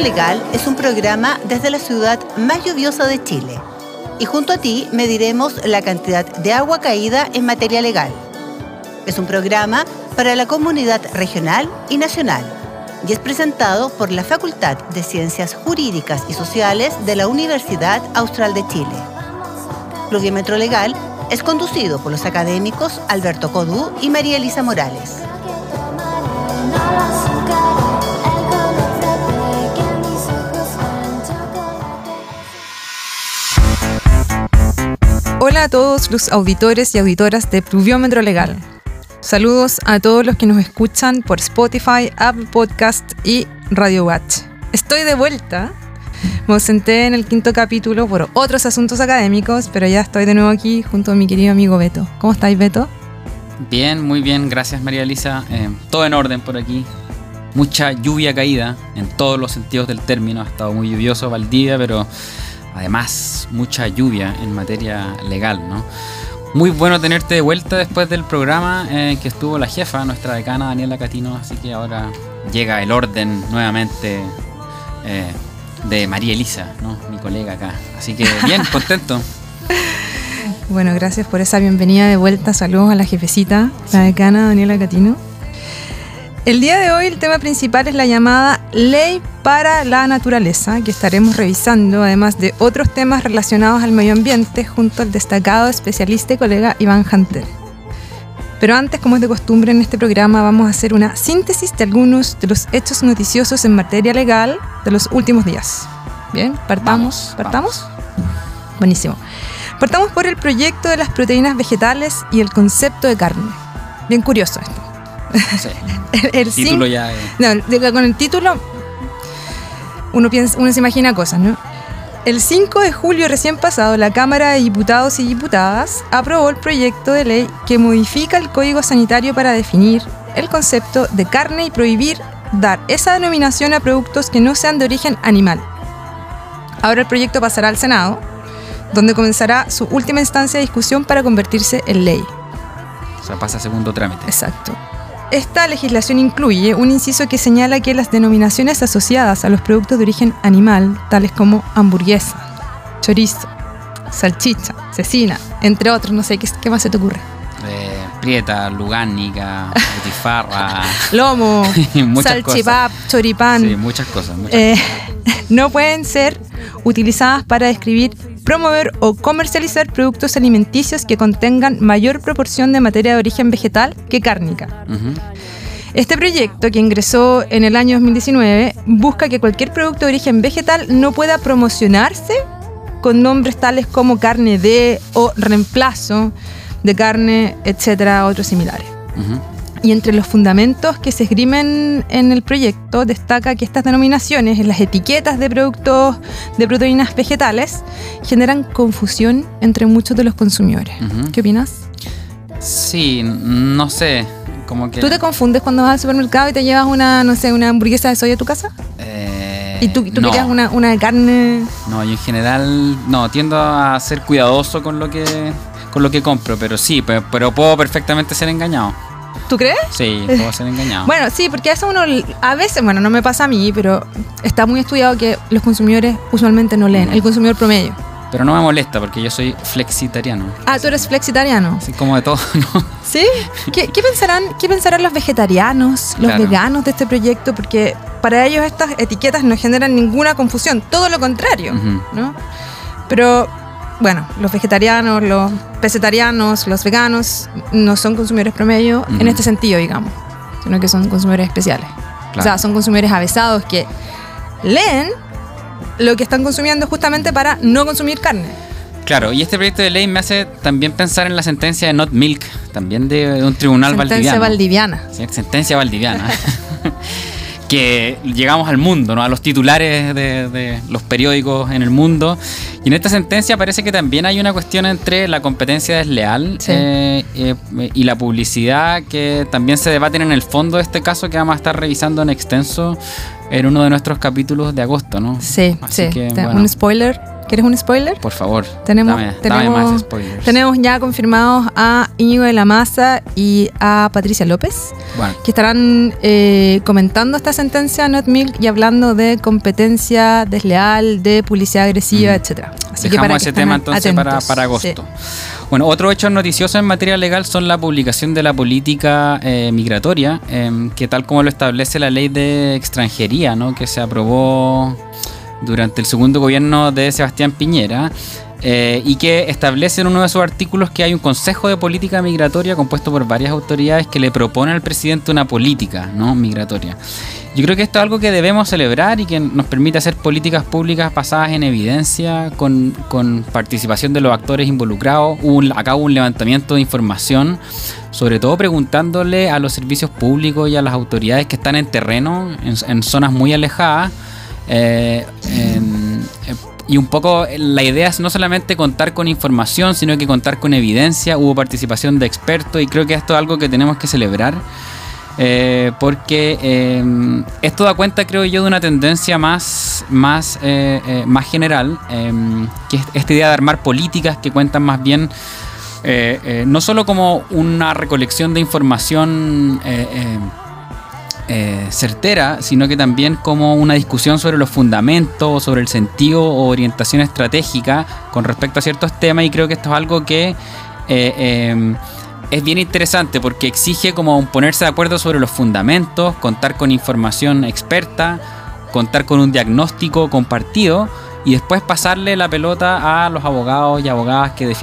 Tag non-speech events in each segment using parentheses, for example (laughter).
Legal es un programa desde la ciudad más lluviosa de Chile. Y junto a ti mediremos la cantidad de agua caída en materia legal. Es un programa para la comunidad regional y nacional y es presentado por la Facultad de Ciencias Jurídicas y Sociales de la Universidad Austral de Chile. Pluviómetro Legal es conducido por los académicos Alberto Codú y María Elisa Morales. Hola a todos los auditores y auditoras de Pluviómetro Legal. Saludos a todos los que nos escuchan por Spotify, Apple Podcast y Radio Watch. Estoy de vuelta. Me senté en el quinto capítulo por otros asuntos académicos, pero ya estoy de nuevo aquí junto a mi querido amigo Beto. ¿Cómo estáis, Beto? Bien, muy bien, gracias María Elisa. Eh, todo en orden por aquí. Mucha lluvia caída en todos los sentidos del término. Ha estado muy lluvioso Valdivia, pero además mucha lluvia en materia legal, ¿no? Muy bueno tenerte de vuelta después del programa en que estuvo la jefa, nuestra decana Daniela Catino, así que ahora llega el orden nuevamente eh, de María Elisa, ¿no? mi colega acá. Así que bien, (laughs) contento. Bueno, gracias por esa bienvenida de vuelta. Saludos a la jefecita, la decana Daniela Catino. El día de hoy el tema principal es la llamada Ley para la Naturaleza, que estaremos revisando, además de otros temas relacionados al medio ambiente, junto al destacado especialista y colega Iván Hunter. Pero antes, como es de costumbre en este programa, vamos a hacer una síntesis de algunos de los hechos noticiosos en materia legal de los últimos días. Bien, partamos. Vamos, ¿Partamos? Buenísimo. Partamos por el proyecto de las proteínas vegetales y el concepto de carne. Bien curioso esto. (laughs) El, el Título sim- ya. eh, no, con el título uno, piensa, uno se imagina cosas, ¿no? El 5 de julio recién pasado, la Cámara de Diputados y Diputadas aprobó el proyecto de ley que modifica el Código Sanitario para definir el concepto de carne y prohibir dar esa denominación a productos que no sean de origen animal. Ahora el proyecto pasará al Senado, donde comenzará su última instancia de discusión para convertirse en ley. o sea, pasa a segundo trámite. Exacto. Esta legislación incluye un inciso que señala que las denominaciones asociadas a los productos de origen animal, tales como hamburguesa, chorizo, salchicha, cecina, entre otros, no sé, ¿qué, qué más se te ocurre? Eh, prieta, lugánica, (laughs) butifarra. Lomo, (laughs) salchipap, choripán, Sí, muchas cosas. muchas eh, (laughs) no pueden ser utilizadas para describir, promover o comercializar productos alimenticios que contengan mayor proporción de materia de origen vegetal que cárnica. Este proyecto, que ingresó en el año 2019, busca que cualquier producto de origen vegetal no pueda promocionarse con nombres tales como carne de o reemplazo de carne, etcétera, otros similares. Y entre los fundamentos que se esgrimen en el proyecto destaca que estas denominaciones en las etiquetas de productos de proteínas vegetales generan confusión entre muchos de los consumidores. Ujú. ¿Qué opinas? Sí, no sé. Como que. ¿Tú te confundes cuando vas al supermercado y te llevas una, no sé, una hamburguesa de soya a tu casa? Eh, ¿Y tú, tú no. querías una, una de carne? No, yo en general no, tiendo a ser cuidadoso con lo que con lo que compro, pero sí, pe- pero, puedo perfectamente ser engañado. ¿Tú crees? Sí, puedo ser engañado. (laughs) Bueno, sí, porque a eso uno, a veces, bueno, no me pasa a mí, pero está muy estudiado que los consumidores usualmente no leen, el consumidor promedio. Pero no me molesta porque yo soy flexitariano. Ah, tú eres flexitariano. Así como de todo, (laughs) ¿no? ¿Sí? ¿Qué, qué pensarán, ¿Qué pensarán los vegetarianos, los Claro. veganos de este proyecto? Porque para ellos estas etiquetas no generan ninguna confusión, todo lo contrario. ¿no? Pero, bueno, los vegetarianos, los pesetarianos, los veganos no son consumidores promedio en este sentido, digamos, sino que son consumidores especiales. O sea, Claro. son consumidores avesados que leen lo que están consumiendo justamente para no consumir carne. Claro, y este proyecto de ley me hace también pensar en la sentencia de Not Milk, también de, un tribunal Sentencia valdiviano. valdiviana. Sí, sentencia valdiviana. (laughs) (laughs) que llegamos al mundo, ¿no? a los titulares de, de los periódicos en el mundo. Y en esta sentencia parece que también hay una cuestión entre la competencia desleal Sí. eh, eh, y la publicidad que también se debaten en el fondo de este caso que vamos a estar revisando en extenso en uno de nuestros capítulos de agosto, ¿no? Sí, Así sí. que, Te- bueno. Un spoiler ¿Quieres un spoiler? Por favor, Tenemos, dame, tenemos, dame más spoilers. tenemos ya confirmados a Íñigo de la Maza y a Patricia López, Bueno, que estarán eh, comentando esta sentencia Not Milk y hablando de competencia desleal, de publicidad agresiva, Mm. etcétera. Así Dejamos para que ese estén tema entonces para, atentos. para agosto. Bueno, otro hecho noticioso en materia legal son la publicación de la política eh, migratoria, em, que tal como lo establece la ley de extranjería, ¿no? que se aprobó durante el segundo gobierno de Sebastián Piñera. eh, y que establece en uno de sus artículos que hay un Consejo de Política Migratoria compuesto por varias autoridades que le propone al presidente una política ¿no? migratoria. Yo creo que esto es algo que debemos celebrar y que nos permite hacer políticas públicas basadas en evidencia, con, con participación de los actores involucrados. Hubo un- un levantamiento de información, sobre todo preguntándole a los servicios públicos y a las autoridades que están en terreno, en, en zonas muy alejadas. Eh, eh, y un poco la idea es no solamente contar con información, sino que contar con evidencia. Hubo participación de expertos y creo que esto es algo que tenemos que celebrar. Eh, porque eh, esto da cuenta, creo yo, de una tendencia más, más, eh, eh, más general, eh, que es esta idea de armar políticas que cuentan más bien eh, eh, no solo como una recolección de información eh, certera, sino que también como una discusión sobre los fundamentos, sobre el sentido o orientación estratégica con respecto a ciertos temas y creo que esto es algo que... eh, eh, es bien interesante porque exige como ponerse de acuerdo sobre los fundamentos, contar con información experta, contar con un diagnóstico compartido y después pasarle la pelota a los abogados y abogadas que,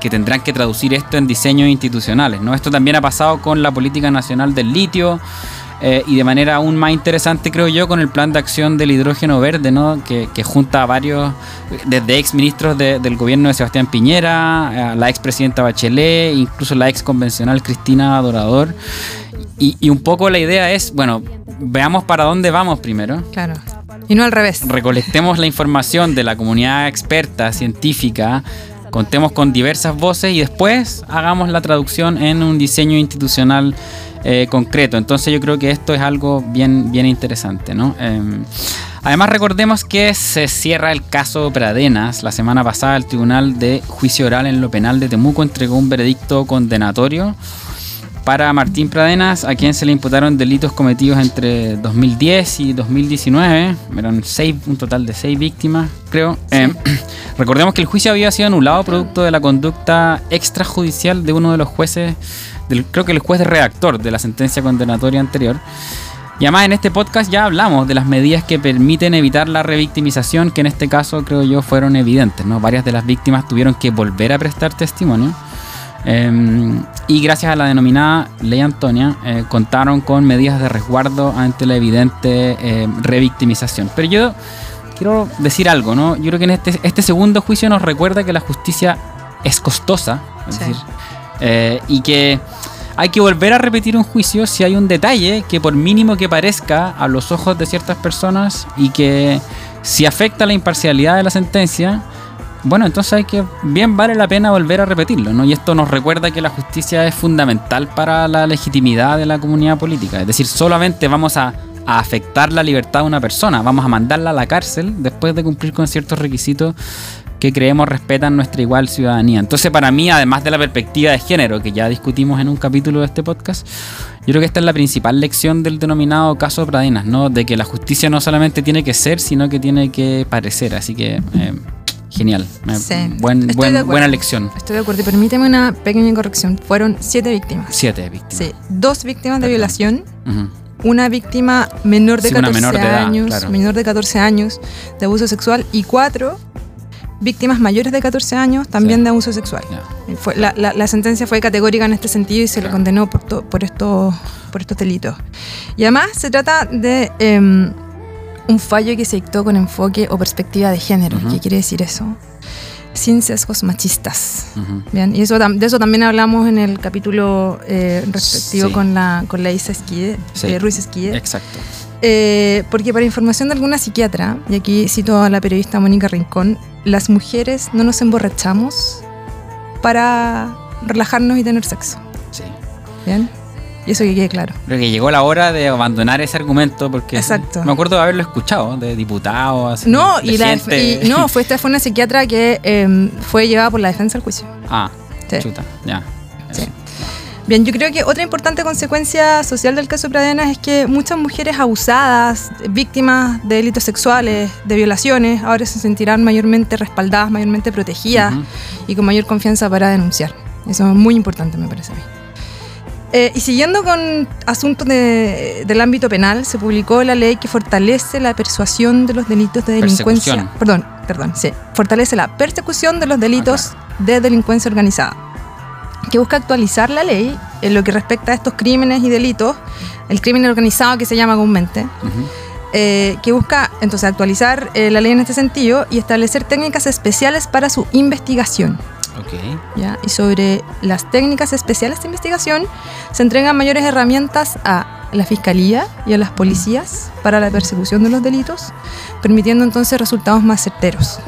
que tendrán que traducir esto en diseños institucionales. ¿no? Esto también ha pasado con la política nacional del litio. Eh, y de manera aún más interesante, creo yo, con el plan de acción del hidrógeno verde, ¿no? que, que junta a varios, desde ex ministros de- del gobierno de Sebastián Piñera, a la ex presidenta Bachelet, incluso la ex convencional Cristina Dorador. Y, y un poco la idea es, bueno, veamos para dónde vamos primero. Claro. Y no al revés. Recolectemos la información de la comunidad experta, científica, contemos con diversas voces y después hagamos la traducción en un diseño institucional eh, concreto. Entonces yo creo que esto es algo bien, bien interesante, ¿no? Eh, además recordemos que se cierra el caso Pradenas. La semana pasada el Tribunal de Juicio Oral en lo Penal de Temuco entregó un veredicto condenatorio para Martín Pradenas, a quien se le imputaron delitos cometidos entre 2010 y 2019. Eran seis, un total de seis víctimas, creo. Eh, (clears throat) recordemos que el juicio había sido anulado producto de la conducta extrajudicial de uno de los jueces, del, creo que el juez redactor de la sentencia condenatoria anterior. Y además en este podcast ya hablamos de las medidas que permiten evitar la revictimización, que en este caso creo yo fueron evidentes. ¿no? Varias de las víctimas tuvieron que volver a prestar testimonio. Eh, y gracias a la denominada Ley Antonia, eh, contaron con medidas de resguardo ante la evidente eh, revictimización. Pero yo quiero decir algo, ¿no? Yo creo que en este, este segundo juicio nos recuerda que la justicia es costosa, es Sí. decir, eh, y que hay que volver a repetir un juicio si hay un detalle que por mínimo que parezca a los ojos de ciertas personas y que si afecta la imparcialidad de la sentencia, bueno, entonces hay que, bien vale la pena volver a repetirlo, ¿no? Y esto nos recuerda que la justicia es fundamental para la legitimidad de la comunidad política. Es decir, solamente vamos a, afectar la libertad de una persona, vamos a mandarla a la cárcel después de cumplir con ciertos requisitos que creemos respetan nuestra igual ciudadanía. Entonces, para mí, además de la perspectiva de género, que ya discutimos en un capítulo de este podcast, yo creo que esta es la principal lección del denominado caso Pradenas, ¿no? De que la justicia no solamente tiene que ser, sino que tiene que parecer. Así que, eh, genial. Sí, buen- buen- buena lección. Estoy de acuerdo. Y permíteme una pequeña corrección. Fueron siete víctimas. Siete víctimas. Sí, dos víctimas de violación, una víctima menor de Sí, una 14 menor de edad, años, claro. menor de 14 años de abuso sexual y cuatro víctimas mayores de 14 años también Sí. de abuso sexual. Fue- la, la- la sentencia fue categórica en este sentido y se le Claro. condenó por, to- por, estos, por estos delitos. Y además se trata de em, un fallo que se dictó con enfoque o perspectiva de género. ¿Qué quiere decir eso? Sin sesgos machistas. Bien, y eso, de eso también hablamos en el capítulo eh, respectivo Sí. con la, con la Isa Esquide, Sí. eh, Ruiz Esquide. Exacto. Eh, porque para información de alguna psiquiatra, y aquí cito a la periodista Mónica Rincón, las mujeres no nos emborrachamos para relajarnos y tener sexo. Sí. ¿Bien? Y eso que quede claro. Creo que llegó la hora de abandonar ese argumento porque Exacto. me acuerdo de haberlo escuchado de diputados. No, de y, la, y- no, fue, esta fue una psiquiatra que eh, fue llevada por la defensa al juicio. Ah, Sí. chuta, ya. Sí. Bien, yo creo que otra importante consecuencia social del caso Pradena es que muchas mujeres abusadas, víctimas de delitos sexuales, de violaciones, ahora se sentirán mayormente respaldadas, mayormente protegidas y con mayor confianza para denunciar. Eso es muy importante, me parece a mí. Eh, y siguiendo con asuntos de- del ámbito penal, se publicó la ley que fortalece la persuasión de los delitos de delincuencia. Persecución. Perdón, perdón, sí. Fortalece la persecución de los delitos de delincuencia organizada, que busca actualizar la ley en lo que respecta a estos crímenes y delitos, el crimen organizado que se llama comúnmente, eh, que busca entonces actualizar eh, la ley en este sentido y establecer técnicas especiales para su investigación. Ok. ¿ya? Y sobre las técnicas especiales de investigación se entregan mayores herramientas a la Fiscalía y a las policías para la persecución de los delitos, permitiendo entonces resultados más certeros.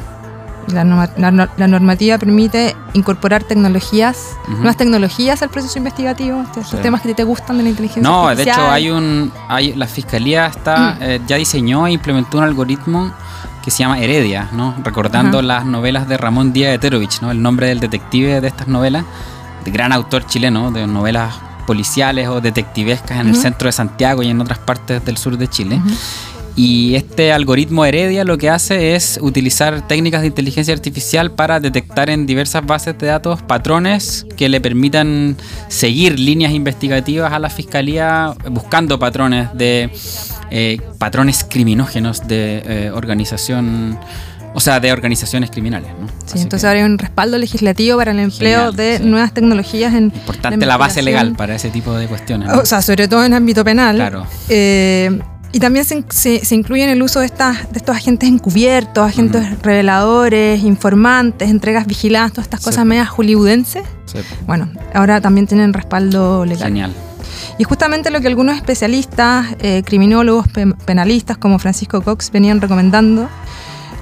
La, norma- la la normativa permite incorporar tecnologías, Ujú. nuevas tecnologías al proceso investigativo, estos Sí. temas que te gustan de la inteligencia No, de artificial. hecho hay un, hay, la fiscalía está, Mm. eh, ya diseñó e implementó un algoritmo que se llama Heredia, ¿no? Recordando Ajá. las novelas de Ramón Díaz de Terovich, ¿no? El nombre del detective de estas novelas, de gran autor chileno de novelas policiales o detectivescas en el centro de Santiago y en otras partes del sur de Chile. Y este algoritmo Heredia lo que hace es utilizar técnicas de inteligencia artificial para detectar en diversas bases de datos patrones que le permitan seguir líneas investigativas a la fiscalía buscando patrones de eh, patrones criminógenos de eh, organización, o sea, de organizaciones criminales. ¿no? Sí, Así entonces que ahora hay un respaldo legislativo para el empleo Genial, de sí. nuevas tecnologías en importante la base legal para ese tipo de cuestiones. ¿no? O sea, sobre todo en ámbito penal. Claro. Eh, y también se, se, se incluye en el uso de, estas, de estos agentes encubiertos, agentes reveladores, informantes, entregas vigiladas, todas estas cosas medias hollywoodenses. Sí, Bueno, ahora también tienen respaldo legal. Genial. Y justamente lo que algunos especialistas, eh, criminólogos, pe- penalistas como Francisco Cox venían recomendando,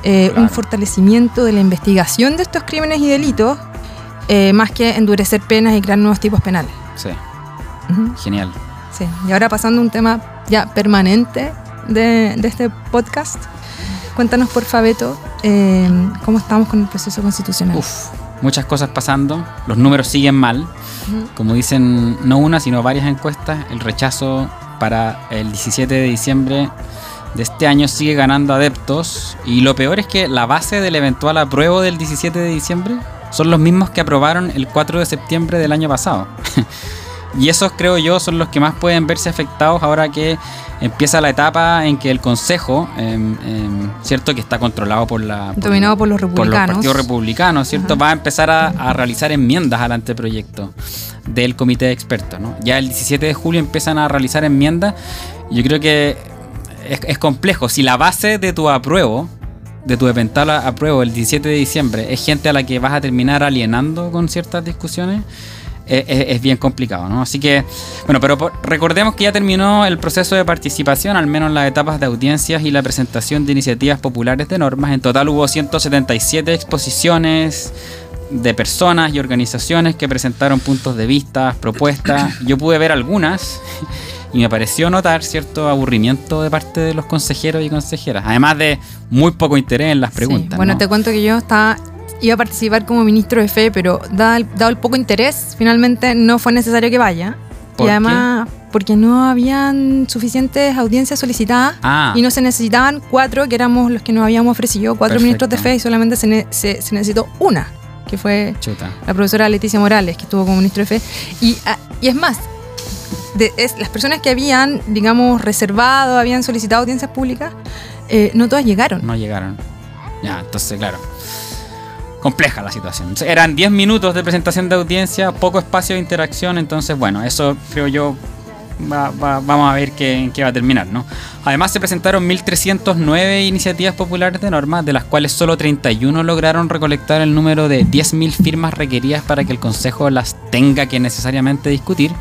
eh, Claro. un fortalecimiento de la investigación de estos crímenes y delitos, eh, más que endurecer penas y crear nuevos tipos penales. Sí, genial. Sí, y ahora pasando a un tema ya permanente de, de este podcast, cuéntanos por Fabeto eh, cómo estamos con el proceso constitucional. Uf, muchas cosas pasando. Los números siguen mal. Ujú. Como dicen no una, sino varias encuestas, el rechazo para el 17 de diciembre de este año sigue ganando adeptos. Y lo peor es que la base del eventual apruebo del 17 de diciembre son los mismos que aprobaron el 4 de septiembre del año pasado. (laughs) y esos creo yo son los que más pueden verse afectados ahora que empieza la etapa en que el Consejo, em, cierto que está controlado por la... por Dominado por los por los republicanos. partidos republicanos, ¿cierto? Ajá. Va a empezar a, a realizar enmiendas al anteproyecto del comité de expertos, ¿no? Ya el 17 de julio empiezan a realizar enmiendas. Yo creo que es, es complejo. Si la base de tu apruebo, de tu eventual apruebo el 17 de diciembre, es gente a la que vas a terminar alienando con ciertas discusiones, eh, es, es bien complicado, ¿no? Así que, bueno, pero por- recordemos que ya terminó el proceso de participación, al menos en las etapas de audiencias y la presentación de iniciativas populares de normas. En total hubo 177 exposiciones de personas y organizaciones que presentaron puntos de vista, propuestas. Yo pude ver algunas (laughs) y me pareció notar cierto aburrimiento de parte de los consejeros y consejeras, además de muy poco interés en las Sí, preguntas. Bueno, ¿no? te cuento que yo estaba, iba a participar como ministro de fe, pero dado el, dado el poco interés, finalmente no fue necesario que vaya. ¿Por y además, porque no habían suficientes audiencias solicitadas Ah, y no se necesitaban cuatro, que éramos los que nos habíamos ofrecido, cuatro Perfecto. ministros de fe, y solamente se, ne- se- se necesitó una, que fue chuta. la profesora Leticia Morales, que estuvo como ministro de fe. Y, ah, y es más, de, es, las personas que habían, digamos, reservado, habían solicitado audiencias públicas, eh, no todas llegaron. No llegaron. Ya, entonces, claro. Compleja la situación. Eran 10 minutos de presentación de audiencia, poco espacio de interacción, entonces, bueno, eso creo yo va- va- vamos a ver qué, en qué va a terminar, ¿no? Además se presentaron 1.309 iniciativas populares de normas, de las cuales solo 31 lograron recolectar el número de 10.000 firmas requeridas para que el Consejo las tenga que necesariamente discutir.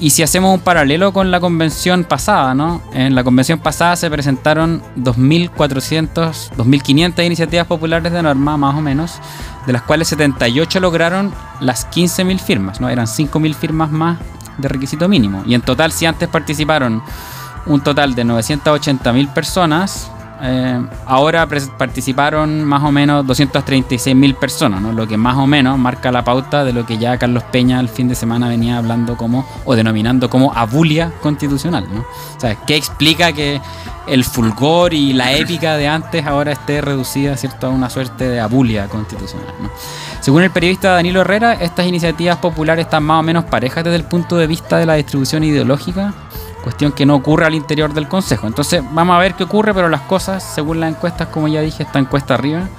Y si hacemos un paralelo con la convención pasada, ¿no? En la convención pasada se presentaron 2.400, 2.500 iniciativas populares de norma, más o menos, de las cuales 78 lograron las 15.000 firmas, ¿no? Eran 5.000 firmas más de requisito mínimo. Y en total, si antes participaron un total de 980.000 personas, eh, ahora participaron más o menos 236.000 personas, ¿no? lo que más o menos marca la pauta de lo que ya Carlos Peña el fin de semana venía hablando como, o denominando como abulia constitucional. ¿no? O sea, ¿qué explica que el fulgor y la épica de antes ahora esté reducida ¿cierto? a una suerte de abulia constitucional? ¿no? Según el periodista Danilo Herrera, estas iniciativas populares están más o menos parejas desde el punto de vista de la distribución ideológica Cuestión que no ocurre al interior del Consejo. Entonces vamos a ver qué ocurre, pero las cosas, según las encuestas, como ya dije, están cuesta arriba.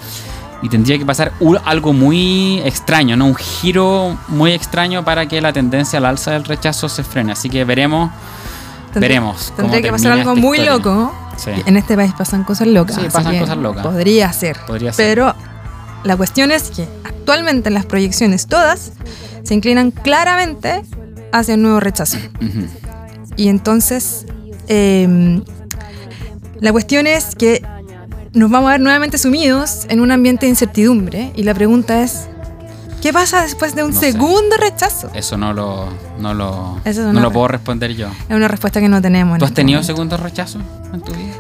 Y tendría que pasar algo muy extraño, ¿no? Un giro muy extraño para que la tendencia al alza del rechazo se frene. Así que veremos. veremos. Tendría que pasar algo muy loco. En este país pasan cosas locas. Sí, pasan cosas locas. Podría ser. Podría ser. Pero la cuestión es que actualmente las proyecciones todas se inclinan claramente hacia un nuevo rechazo. Y entonces, em, la cuestión es que nos vamos a ver nuevamente sumidos en un ambiente de incertidumbre. Y la pregunta es, ¿qué pasa después de un segundo rechazo? Eso no lo, no lo, no lo puedo responder yo. Es una respuesta que no tenemos. ¿Tú has este tenido segundo rechazo en tu vida?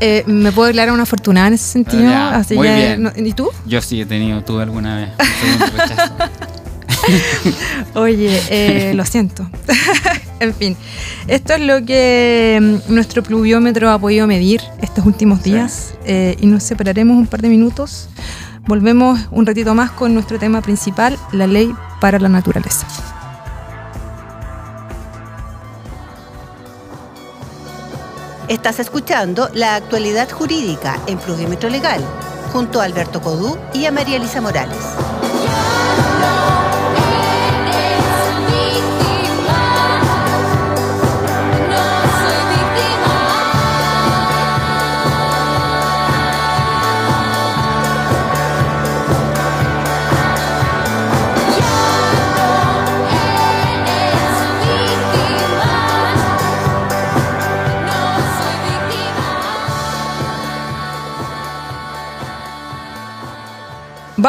Eh, me puedo declarar una afortunada en ese sentido. muy bien. ¿Y tú? Yo sí he tenido, tuve alguna vez un segundo rechazo. (laughs) Oye, eh, lo siento. (laughs) en fin, esto es lo que mm, nuestro pluviómetro ha podido medir estos últimos días eh, y nos separaremos un par de minutos. Volvemos un ratito más con nuestro tema principal, la ley para la naturaleza. Estás escuchando la actualidad jurídica en Pluviómetro Legal, junto a Alberto Codú y a María Elisa Morales.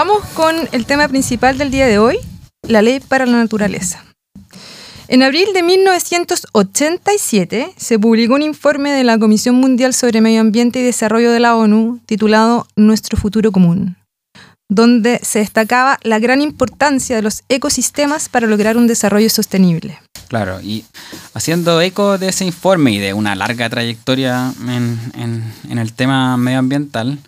Vamos con el tema principal del día de hoy, la ley para la naturaleza. En abril de 1987 se publicó un informe de la Comisión Mundial sobre Medio Ambiente y Desarrollo de la ONU titulado Nuestro futuro común, donde se destacaba la gran importancia de los ecosistemas para lograr un desarrollo sostenible. Claro, y haciendo eco de ese informe y de una larga trayectoria en, en el tema medioambiental,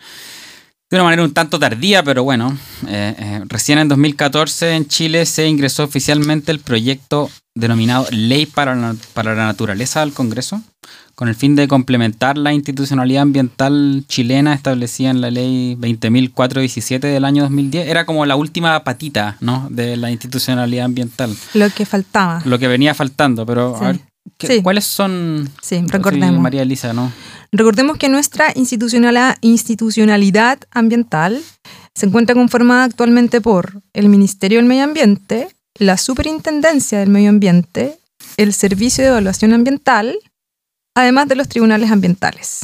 de una manera un tanto tardía, pero bueno, eh, eh, recién en 2014 en Chile se ingresó oficialmente el proyecto denominado Ley para la, para la Naturaleza al Congreso, con el fin de complementar la institucionalidad ambiental chilena establecida en la Ley 20.417 del año 2010. Era como la última patita ¿no? de la institucionalidad ambiental. Lo que faltaba. Lo que venía faltando, pero a ver, ¿cuáles son? Sí, recordemos. María Elisa, ¿no? Recordemos que nuestra institucionalidad ambiental se encuentra conformada actualmente por el Ministerio del Medio Ambiente, la Superintendencia del Medio Ambiente, el Servicio de Evaluación Ambiental, además de los tribunales ambientales.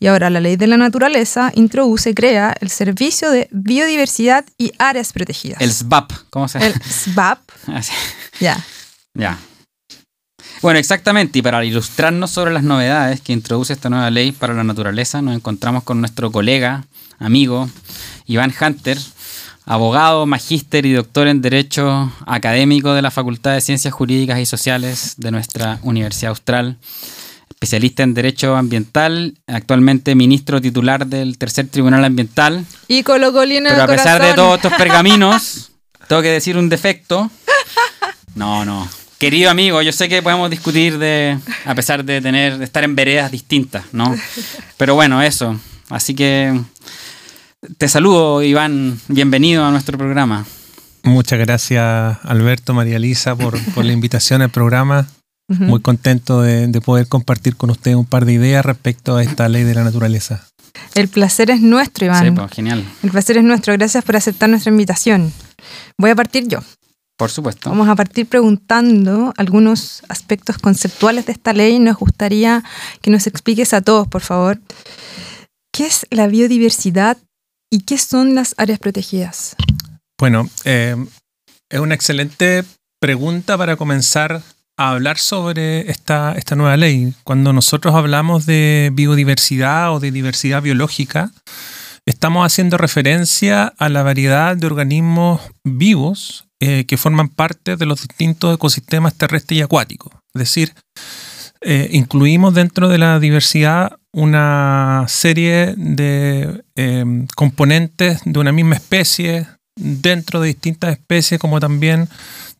Y ahora la ley de la naturaleza introduce, y crea el Servicio de Biodiversidad y Áreas Protegidas. El SBAP, ¿cómo se llama? El SBAP. (laughs) Ah, ya. Ya. Bueno, exactamente, y para ilustrarnos sobre las novedades que introduce esta nueva ley para la naturaleza, nos encontramos con nuestro colega, amigo, Iván Hunter, abogado, magíster y doctor en Derecho académico de la Facultad de Ciencias Jurídicas y Sociales de nuestra Universidad Austral, especialista en Derecho Ambiental, actualmente ministro titular del Tercer Tribunal Ambiental. Y colocolino Pero a pesar de todos estos pergaminos, (laughs) tengo que decir un defecto. No, no. Querido amigo, yo sé que podemos discutir de, a pesar de tener, de estar en veredas distintas, ¿no? Pero bueno, eso. Así que te saludo, Iván. Bienvenido a nuestro programa. Muchas gracias, Alberto, María Elisa, por, la invitación al programa. Muy contento de, poder compartir con usted un par de ideas respecto a esta ley de la naturaleza. El placer es nuestro, Iván. Sí, pues, genial. El placer es nuestro. Gracias por aceptar nuestra invitación. Voy a partir yo. Por supuesto. Vamos a partir preguntando algunos aspectos conceptuales de esta ley. Nos gustaría que nos expliques a todos, por favor, qué es la biodiversidad y qué son las áreas protegidas. Bueno, eh, es una excelente pregunta para comenzar a hablar sobre esta, esta nueva ley. Cuando nosotros hablamos de biodiversidad o de diversidad biológica, estamos haciendo referencia a la variedad de organismos vivos eh, que forman parte de los distintos ecosistemas terrestres y acuáticos. Es decir, eh, incluimos dentro de la diversidad una serie de em, componentes de una misma especie, dentro de distintas especies, como también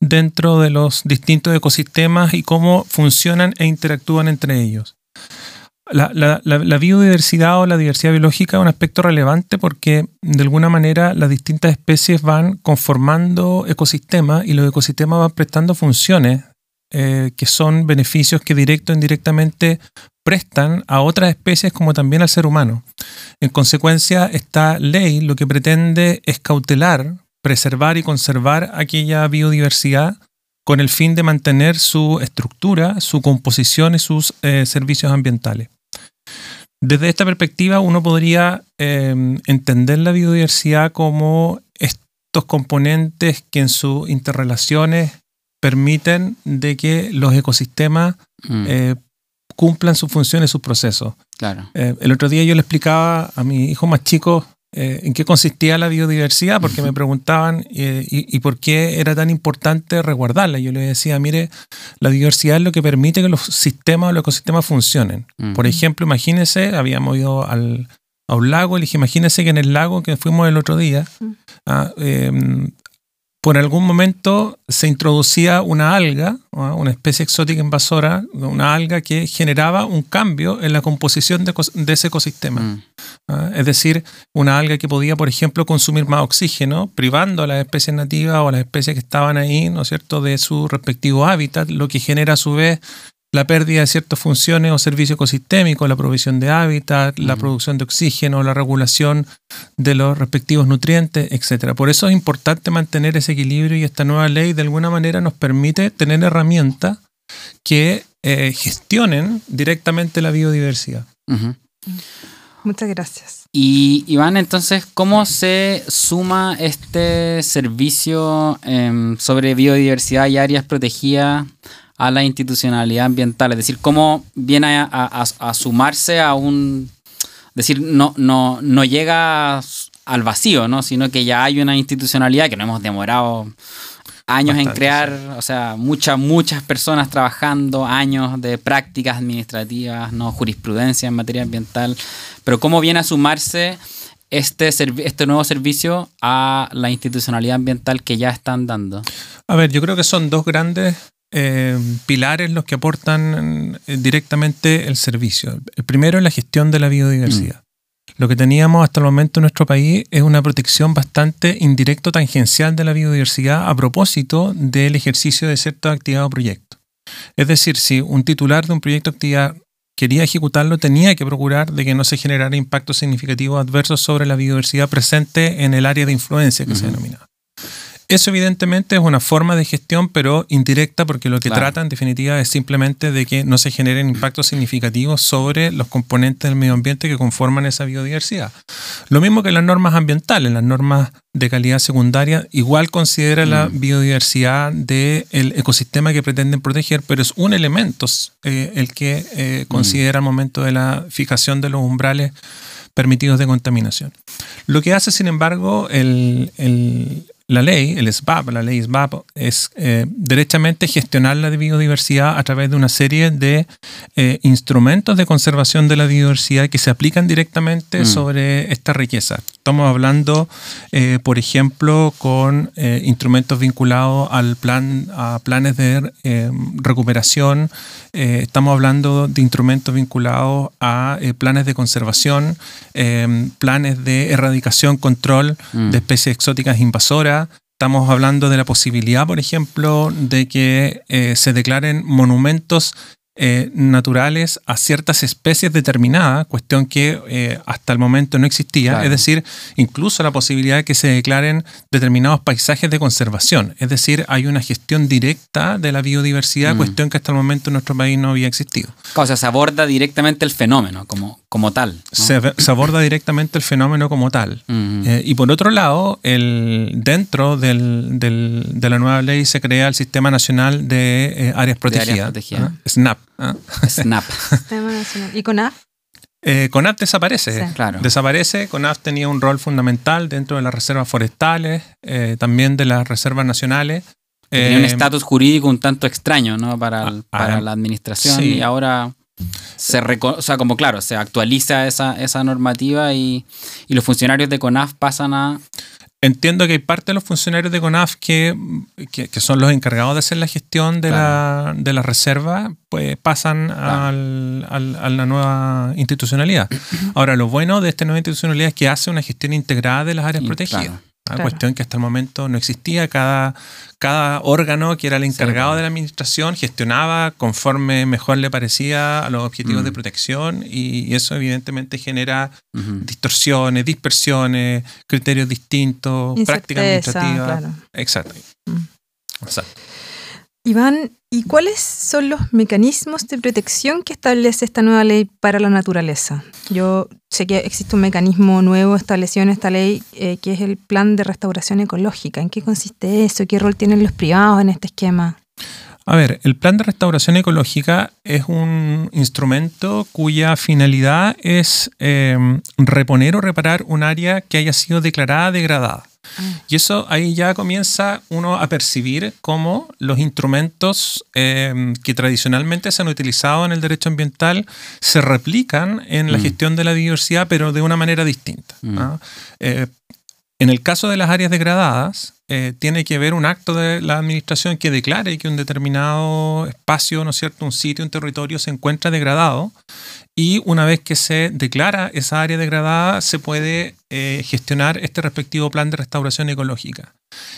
dentro de los distintos ecosistemas y cómo funcionan e interactúan entre ellos. La, biodiversidad o la diversidad biológica es un aspecto relevante porque de alguna manera las distintas especies van conformando ecosistemas y los ecosistemas van prestando funciones eh, que son beneficios que directo o indirectamente prestan a otras especies como también al ser humano. En consecuencia, esta ley lo que pretende es cautelar, preservar y conservar aquella biodiversidad con el fin de mantener su estructura, su composición y sus eh, servicios ambientales. Desde esta perspectiva, uno podría em, entender la biodiversidad como estos componentes que en sus interrelaciones permiten de que los ecosistemas mm. eh, cumplan sus funciones, sus procesos. Claro. Eh, el otro día yo le explicaba a mi hijo más chico eh, en qué consistía la biodiversidad, porque me preguntaban eh, y, por qué era tan importante resguardarla. Yo le decía, mire, la biodiversidad es lo que permite que los sistemas o los ecosistemas funcionen. Por ejemplo, imagínese, habíamos ido al, a un lago, le dije, imagínese que en el lago que fuimos el otro día, ah, em, por algún momento se introducía una alga, una especie exótica invasora, una alga que generaba un cambio en la composición de, ese ecosistema. Mm. Es decir, una alga que podía, por ejemplo, consumir más oxígeno, privando a las especies nativas o a las especies que estaban ahí, ¿no es cierto?, de su respectivo hábitat, lo que genera a su vez la pérdida de ciertas funciones o servicios ecosistémicos, la provisión de hábitat, la producción de oxígeno, la regulación de los respectivos nutrientes, etc. Por eso es importante mantener ese equilibrio y esta nueva ley de alguna manera nos permite tener herramientas que eh, gestionen directamente la biodiversidad. Muchas gracias. Y Iván, entonces, ¿cómo se suma este servicio em, sobre biodiversidad y áreas protegidas a la institucionalidad ambiental, es decir, cómo viene a, sumarse a un, es decir, no, no, no llega al vacío, ¿no? sino que ya hay una institucionalidad que no hemos demorado años en crear, o sea, muchas, muchas personas trabajando, años de prácticas administrativas, no jurisprudencia en materia ambiental, pero cómo viene a sumarse este, este nuevo servicio a la institucionalidad ambiental que ya están dando? A ver, yo creo que son dos grandes eh, pilares los que aportan eh, directamente el servicio. El primero es la gestión de la biodiversidad. Mm. Lo que teníamos hasta el momento en nuestro país es una protección bastante indirecto tangencial de la biodiversidad a propósito del ejercicio de cierta actividad o proyecto. Es decir, si un titular de un proyecto de actividad quería ejecutarlo, tenía que procurar de que no se generara impactos significativos adversos sobre la biodiversidad presente en el área de influencia que se denomina. Eso evidentemente es una forma de gestión, pero indirecta, porque lo que trata en definitiva es simplemente de que no se generen impactos significativos sobre los componentes del medio ambiente que conforman esa biodiversidad. Lo mismo que las normas ambientales, las normas de calidad secundaria, igual considera la mm. biodiversidad del ecosistema que pretenden proteger, pero es un elemento eh, el que eh, mm. considera al momento de la fijación de los umbrales permitidos de contaminación. Lo que hace, sin embargo, el, la ley, el SBAP, la ley SBAP, es eh, derechamente gestionar la biodiversidad a través de una serie de eh, instrumentos de conservación de la biodiversidad que se aplican directamente mm. sobre esta riqueza. Estamos hablando, eh, por ejemplo, con instrumentos vinculados al plan, a planes de recuperación. estamos hablando de instrumentos vinculados a planes de conservación, planes de erradicación, control mm. de especies exóticas invasoras Estamos hablando de la posibilidad, por ejemplo, de que eh, se declaren monumentos eh, naturales a ciertas especies determinadas, cuestión que eh, hasta el momento no existía, Claro. es decir, incluso la posibilidad de que se declaren determinados paisajes de conservación, es decir, hay una gestión directa de la biodiversidad, Mm. cuestión que hasta el momento en nuestro país no había existido. O sea, se aborda directamente el fenómeno como, como tal. ¿no? Se, se aborda directamente el fenómeno como tal. Eh, y por otro lado, el, dentro del- del- de la nueva ley se crea el Sistema Nacional de eh, Áreas Protegidas, protegidas. ¿ah? SNAP. ¿ah? (laughs) Snap. ¿Y con A? Eh, CONAF desaparece. Sí. claro. Desaparece. CONAF tenía un rol fundamental dentro de las reservas forestales, eh, también de las reservas nacionales. Tenía un estatus jurídico un tanto extraño, ¿no? Para, el- para la administración sí. y ahora se o sea, como claro, se actualiza esa, esa normativa y, y los funcionarios de CONAF pasan a... Entiendo que hay parte de los funcionarios de CONAF que, que, que son los encargados de hacer la gestión de, la, de la reserva, pues pasan al- al- a la nueva institucionalidad. (clears throat) Ahora, lo bueno de esta nueva institucionalidad es que hace una gestión integrada de las áreas y, protegidas. claro, Claro. Cuestión que hasta el momento no existía. Cada, cada órgano que era el encargado claro. de la administración gestionaba conforme mejor le parecía a los objetivos Mm. de protección y, y eso evidentemente genera distorsiones, dispersiones, criterios distintos, práctica Incerteza, administrativa. claro. Exacto. Mm. Exacto. Iván, ¿y cuáles son los mecanismos de protección que establece esta nueva ley para la naturaleza? Yo sé que existe un mecanismo nuevo establecido en esta ley eh, que es el Plan de Restauración Ecológica. ¿En qué consiste eso? ¿Qué rol tienen los privados en este esquema? A ver, el plan de restauración ecológica es un instrumento cuya finalidad es eh, reponer o reparar un área que haya sido declarada degradada. Y eso ahí ya comienza uno a percibir cómo los instrumentos eh, que tradicionalmente se han utilizado en el derecho ambiental se replican en la Mm. gestión de la biodiversidad, pero de una manera distinta. Mm. ¿ah? Eh, en el caso de las áreas degradadas, eh, tiene que haber un acto de la administración que declare que un determinado espacio, ¿no es cierto?, un sitio, un territorio se encuentra degradado y una vez que se declara esa área degradada, se puede eh, gestionar este respectivo plan de restauración ecológica.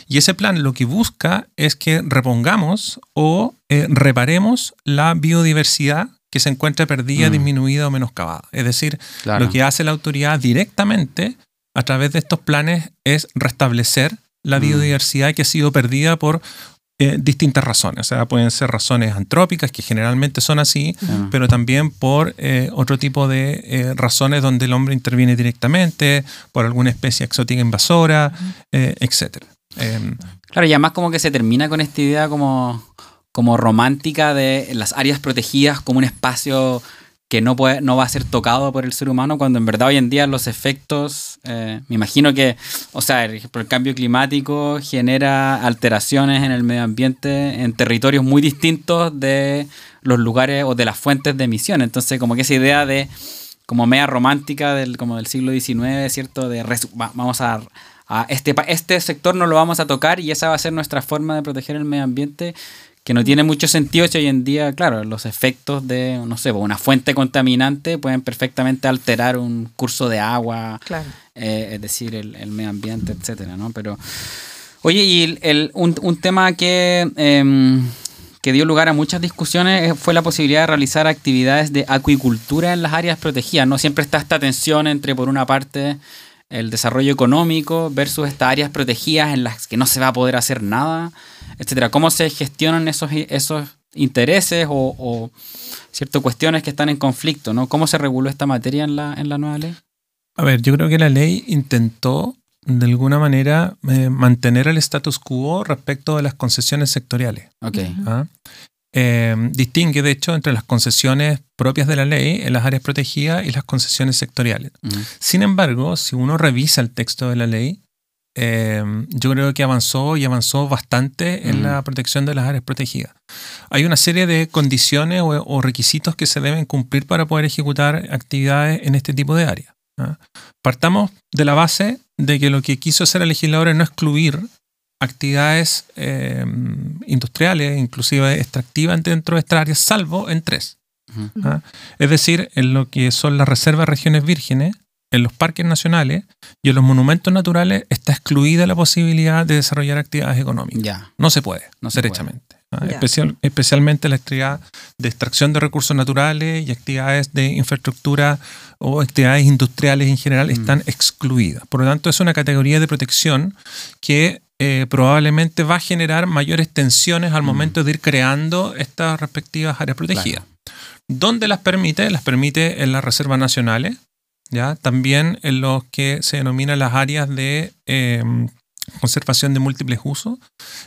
Y ese plan lo que busca es que repongamos o eh, reparemos la biodiversidad que se encuentra perdida, Mm. disminuida o menoscabada. Es decir, Claro. lo que hace la autoridad directamente a través de estos planes es restablecer la Mm. biodiversidad que ha sido perdida por eh, distintas razones. O sea, pueden ser razones antrópicas, que generalmente son así, pero también por eh, otro tipo de eh, razones donde el hombre interviene directamente, por alguna especie exótica invasora, etc. Em, Claro, y además como que se termina con esta idea como, como romántica de las áreas protegidas como un espacio que no, puede, no va a ser tocado por el ser humano, cuando en verdad hoy en día los efectos, eh, me imagino que, o sea, el cambio climático genera alteraciones en el medio ambiente en territorios muy distintos de los lugares o de las fuentes de emisión. Entonces, como que esa idea de, como media romántica del, como del siglo XIX, ¿cierto? De res- va- vamos a, a este, este sector no lo vamos a tocar y esa va a ser nuestra forma de proteger el medio ambiente, que no tiene mucho sentido si hoy en día, claro, los efectos de, no sé, una fuente contaminante pueden perfectamente alterar un curso de agua, Claro. eh, es decir, el, el medio ambiente, etcétera, ¿no? Pero, oye, y el, el- un, un tema que, em, que dio lugar a muchas discusiones eh, fue la posibilidad de realizar actividades de acuicultura en las áreas protegidas, ¿no? Siempre está esta tensión entre, por una parte, el desarrollo económico versus estas áreas protegidas en las que no se va a poder hacer nada, etcétera. ¿Cómo se gestionan esos, esos intereses o, o ciertas cuestiones que están en conflicto, ¿no? ¿Cómo se reguló esta materia en la, en la nueva ley? A ver, yo creo que la ley intentó de alguna manera eh, mantener el status quo respecto de las concesiones sectoriales. Ok. ¿ah? Eh, distingue, de hecho, entre las concesiones propias de la ley en las áreas protegidas y las concesiones sectoriales. Sin embargo, si uno revisa el texto de la ley, eh, yo creo que avanzó y avanzó bastante en Mm. la protección de las áreas protegidas. Hay una serie de condiciones o, o requisitos que se deben cumplir para poder ejecutar actividades en este tipo de áreas. ¿ah? Partamos de la base de que lo que quiso hacer el legislador es no excluir actividades eh, industriales, inclusive extractivas dentro de estas áreas, salvo en tres. Ujú. ¿ah? Es decir, en lo que son las reservas regiones vírgenes, en los parques nacionales y en los monumentos naturales está excluida la posibilidad de desarrollar actividades económicas. Ya. No se puede, No se derechamente. ¿ah? Especial- especialmente la actividad de extracción de recursos naturales y actividades de infraestructura o actividades industriales en general Mm. están excluidas. Por lo tanto, es una categoría de protección que eh, probablemente va a generar mayores tensiones al Mm. momento de ir creando estas respectivas áreas protegidas. ¿Dónde las permite? Las permite en las reservas nacionales, ¿ya? también en los que se denominan las áreas de eh, conservación de múltiples usos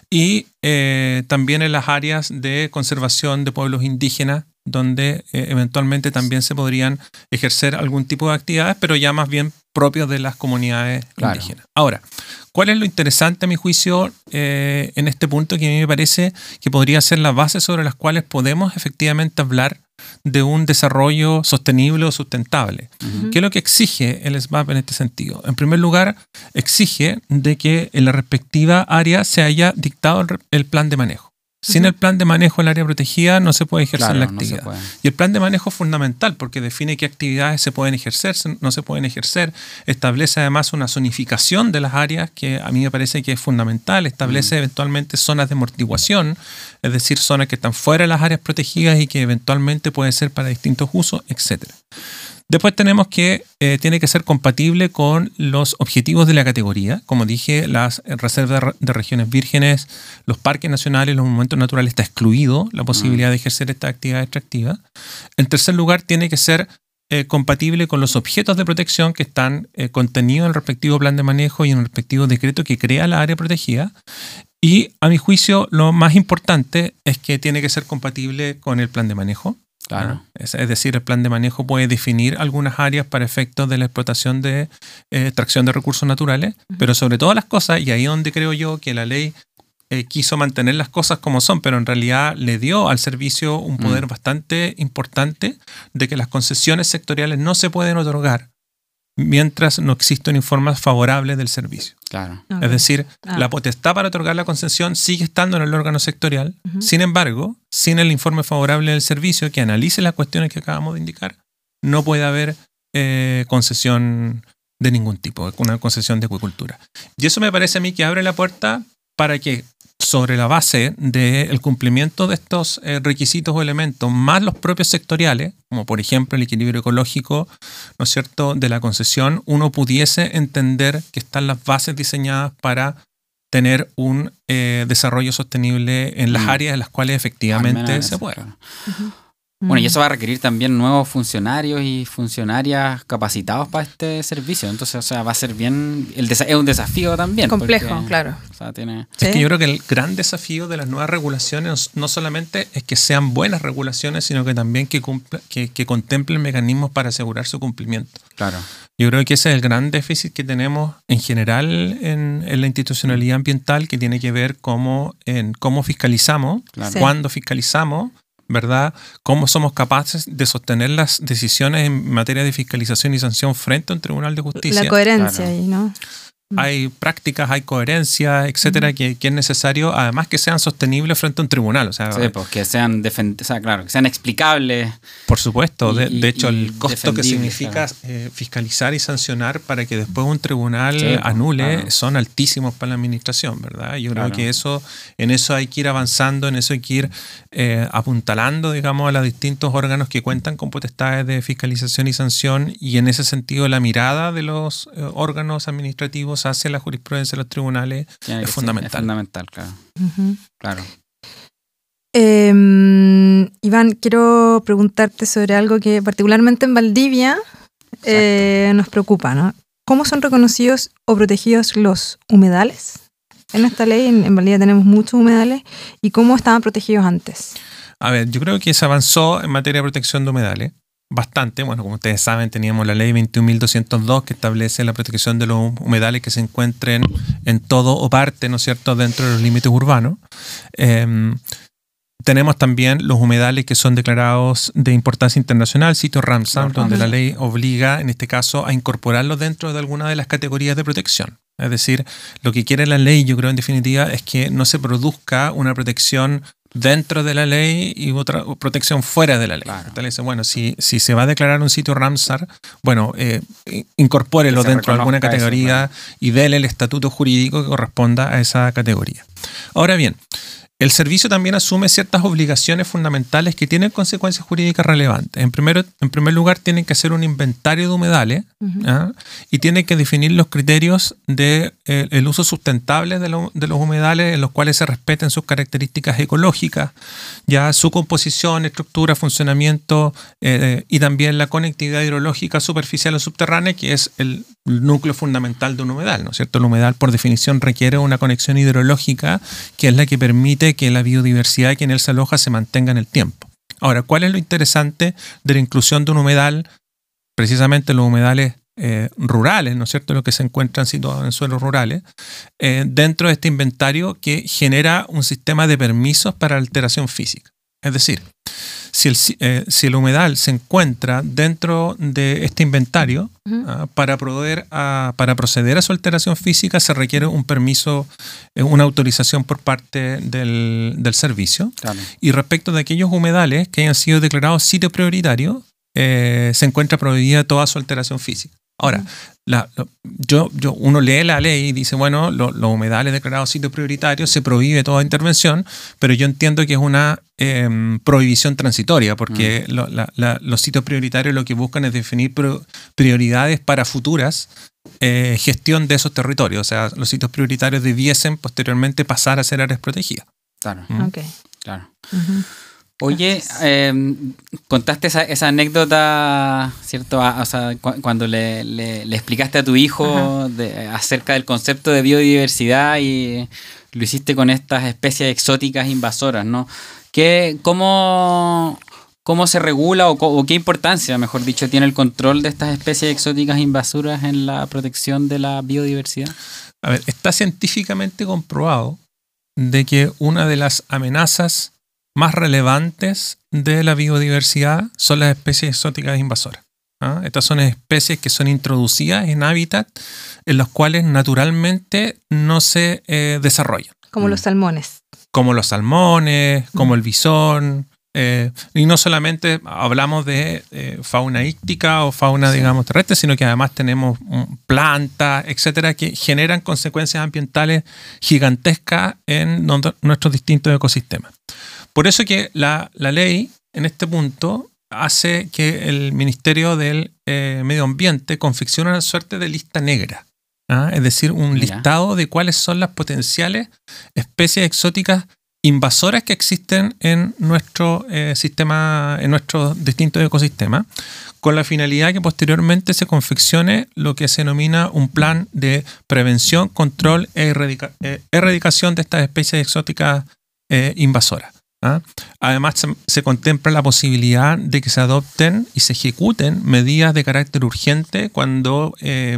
y eh, también en las áreas de conservación de pueblos indígenas, donde eh, eventualmente también se podrían ejercer algún tipo de actividades, pero ya más bien propios de las comunidades Claro. indígenas. Ahora, ¿cuál es lo interesante a mi juicio eh, en este punto que a mí me parece que podría ser la base sobre las cuales podemos efectivamente hablar de un desarrollo sostenible o sustentable? ¿Qué es lo que exige el SMAP en este sentido? En primer lugar, exige de que en la respectiva área se haya dictado el plan de manejo. Sin el plan de manejo en el área protegida no se puede ejercer Claro, la actividad. Y el plan de manejo es fundamental porque define qué actividades se pueden ejercer, no se pueden ejercer. Establece además una zonificación de las áreas que a mí me parece que es fundamental. Establece eventualmente zonas de amortiguación, es decir, zonas que están fuera de las áreas protegidas y que eventualmente pueden ser para distintos usos, etc. Después tenemos que eh, tiene que ser compatible con los objetivos de la categoría. Como dije, las reservas de re- de regiones vírgenes, los parques nacionales, los monumentos naturales está excluido la posibilidad de ejercer esta actividad extractiva. En tercer lugar, tiene que ser eh, compatible con los objetos de protección que están eh, contenidos en el respectivo plan de manejo y en el respectivo decreto que crea la área protegida. Y a mi juicio, lo más importante es que tiene que ser compatible con el plan de manejo. Claro. ¿no? Es, es decir, el plan de manejo puede definir algunas áreas para efectos de la explotación de eh, extracción de recursos naturales, pero sobre todas las cosas, y ahí es donde creo yo que la ley eh, quiso mantener las cosas como son, pero en realidad le dio al servicio un poder Mm. bastante importante de que las concesiones sectoriales no se pueden otorgar mientras no existe un informe favorable del servicio. Claro. Ok. Es decir, Ah. la potestad para otorgar la concesión sigue estando en el órgano sectorial. Sin embargo, sin el informe favorable del servicio que analice las cuestiones que acabamos de indicar, no puede haber eh, concesión de ningún tipo, una concesión de acuicultura. Y eso me parece a mí que abre la puerta para que sobre la base del cumplimiento de estos eh, requisitos o elementos, más los propios sectoriales, como por ejemplo el equilibrio ecológico, ¿no es cierto?, de la concesión, uno pudiese entender que están las bases diseñadas para tener un eh, desarrollo sostenible en las Mm. áreas en las cuales Al efectivamente se claro. Bueno, y Mm. eso va a requerir también nuevos funcionarios y funcionarias capacitados para este servicio. Entonces, o sea, va a ser bien. El es un desafío también. Complejo, porque, claro. O sea, tiene. Es Sí. que yo creo que el gran desafío de las nuevas regulaciones no solamente es que sean buenas regulaciones, sino que también que, cumpla- que, que contemplen mecanismos para asegurar su cumplimiento. Claro. Yo creo que ese es el gran déficit que tenemos en general en, en la institucionalidad ambiental, que tiene que ver cómo, en cómo fiscalizamos, Claro. Sí. cuándo fiscalizamos, ¿verdad? Cómo somos capaces de sostener las decisiones en materia de fiscalización y sanción frente a un tribunal de justicia. La coherencia Claro. ahí, ¿no? Hay prácticas, hay coherencia, etcétera, que, que es necesario, además que sean sostenibles frente a un tribunal. O sea, Sí, pues que sean o sea, claro, que sean explicables. por supuesto. De, Y- de hecho, y el costo que significa eh, fiscalizar y sancionar para que después un tribunal Sí, pues, anule claro. son altísimos para la administración, ¿verdad? Yo Claro. creo que eso, en eso hay que ir avanzando, en eso hay que ir eh, apuntalando, digamos, a los distintos órganos que cuentan con potestades de fiscalización y sanción, y en ese sentido la mirada de los eh, órganos administrativos hacia la jurisprudencia de los tribunales Tiene Es fundamental. Es fundamental, claro. Claro. Eh, Iván, quiero preguntarte sobre algo que particularmente en Valdivia eh, nos preocupa, ¿no? ¿Cómo son reconocidos o protegidos los humedales? En esta ley, en, en Valdivia tenemos muchos humedales. ¿Y cómo estaban protegidos antes? A ver, yo creo que se avanzó en materia de protección de humedales bastante. Bueno, como ustedes saben, teníamos la ley 21.202 que establece la protección de los humedales que se encuentren en todo o parte, ¿no es cierto?, dentro de los límites urbanos. Eh, tenemos también los humedales que son declarados de importancia internacional, sitio Ramsar, donde la ley obliga, en este caso, a incorporarlos dentro de alguna de las categorías de protección. Es decir, lo que quiere la ley, yo creo en definitiva, es que no se produzca una protección dentro de la ley y otra protección fuera de la ley. Claro. Entonces, bueno, si, si se va a declarar un sitio Ramsar, bueno, eh, incorpórelo dentro de alguna eso, categoría y déle el estatuto jurídico que corresponda a esa categoría. Ahora bien, el servicio también asume ciertas obligaciones fundamentales que tienen consecuencias jurídicas relevantes. En, primero, en primer lugar, tienen que hacer un inventario de humedales ¿ah? y tienen que definir los criterios del de, el uso sustentable de, de, los humedales en los cuales se respeten sus características ecológicas, ya su composición, estructura, funcionamiento eh, y también la conectividad hidrológica superficial o subterránea, que es el núcleo fundamental de un humedal, ¿no es cierto? El humedal, por definición, requiere una conexión hidrológica que es la que permite que la biodiversidad que en él se aloja se mantenga en el tiempo. Ahora, ¿cuál es lo interesante de la inclusión de un humedal? Precisamente los humedales eh, rurales, ¿no es cierto?, los que se encuentran situados en suelos rurales, eh, dentro de este inventario que genera un sistema de permisos para alteración física. Es decir, si el, eh, si el humedal se encuentra dentro de este inventario, ah, para, poder, para proceder a su alteración física se requiere un permiso, eh, una autorización por parte del, del servicio. Y respecto de aquellos humedales que hayan sido declarados sitio prioritario, eh, se encuentra prohibida toda su alteración física. Ahora, yo, yo, uno lee la ley y dice, bueno, los humedales declarados sitio prioritario se prohíbe toda intervención, pero yo entiendo que es una em, prohibición transitoria, porque mm. los sitios prioritarios lo que buscan es definir prioridades para futuras eh, gestión de esos territorios. O sea, los sitios prioritarios debiesen posteriormente pasar a ser áreas protegidas. Claro. ¿Mm? Claro. Oye, em, contaste esa, anécdota, ¿cierto? o sea, cuando le, explicaste a tu hijo acerca del concepto de biodiversidad y lo hiciste con estas especies exóticas invasoras, ¿no? ¿Qué, cómo, ¿Cómo se regula o, qué importancia, mejor dicho, tiene el control de estas especies exóticas invasoras en la protección de la biodiversidad? A ver, está científicamente comprobado de que una de las amenazas más relevantes de la biodiversidad son las especies exóticas invasoras. ¿ah? Estas son especies que son introducidas en hábitats en los cuales naturalmente no se eh, desarrollan. Como los mm. salmones. Como los salmones, como el bisón. Eh, y no solamente hablamos de eh, fauna íctica o fauna, digamos, terrestre, sino que además tenemos mm, plantas, etcétera, que generan consecuencias ambientales gigantescas en nuestros distintos ecosistemas. Por eso que la, ley en este punto hace que el Ministerio del eh, Medio Ambiente confeccione una suerte de lista negra. ¿ah? Es decir, un listado de cuáles son las potenciales especies exóticas invasoras que existen en nuestro eh, sistema, en nuestros distintos ecosistemas, con la finalidad que posteriormente se confeccione lo que se denomina un plan de prevención, control e eh, erradicación de estas especies exóticas invasoras. ¿Ah? Además, se, contempla la posibilidad de que se adopten y se ejecuten medidas de carácter urgente cuando eh,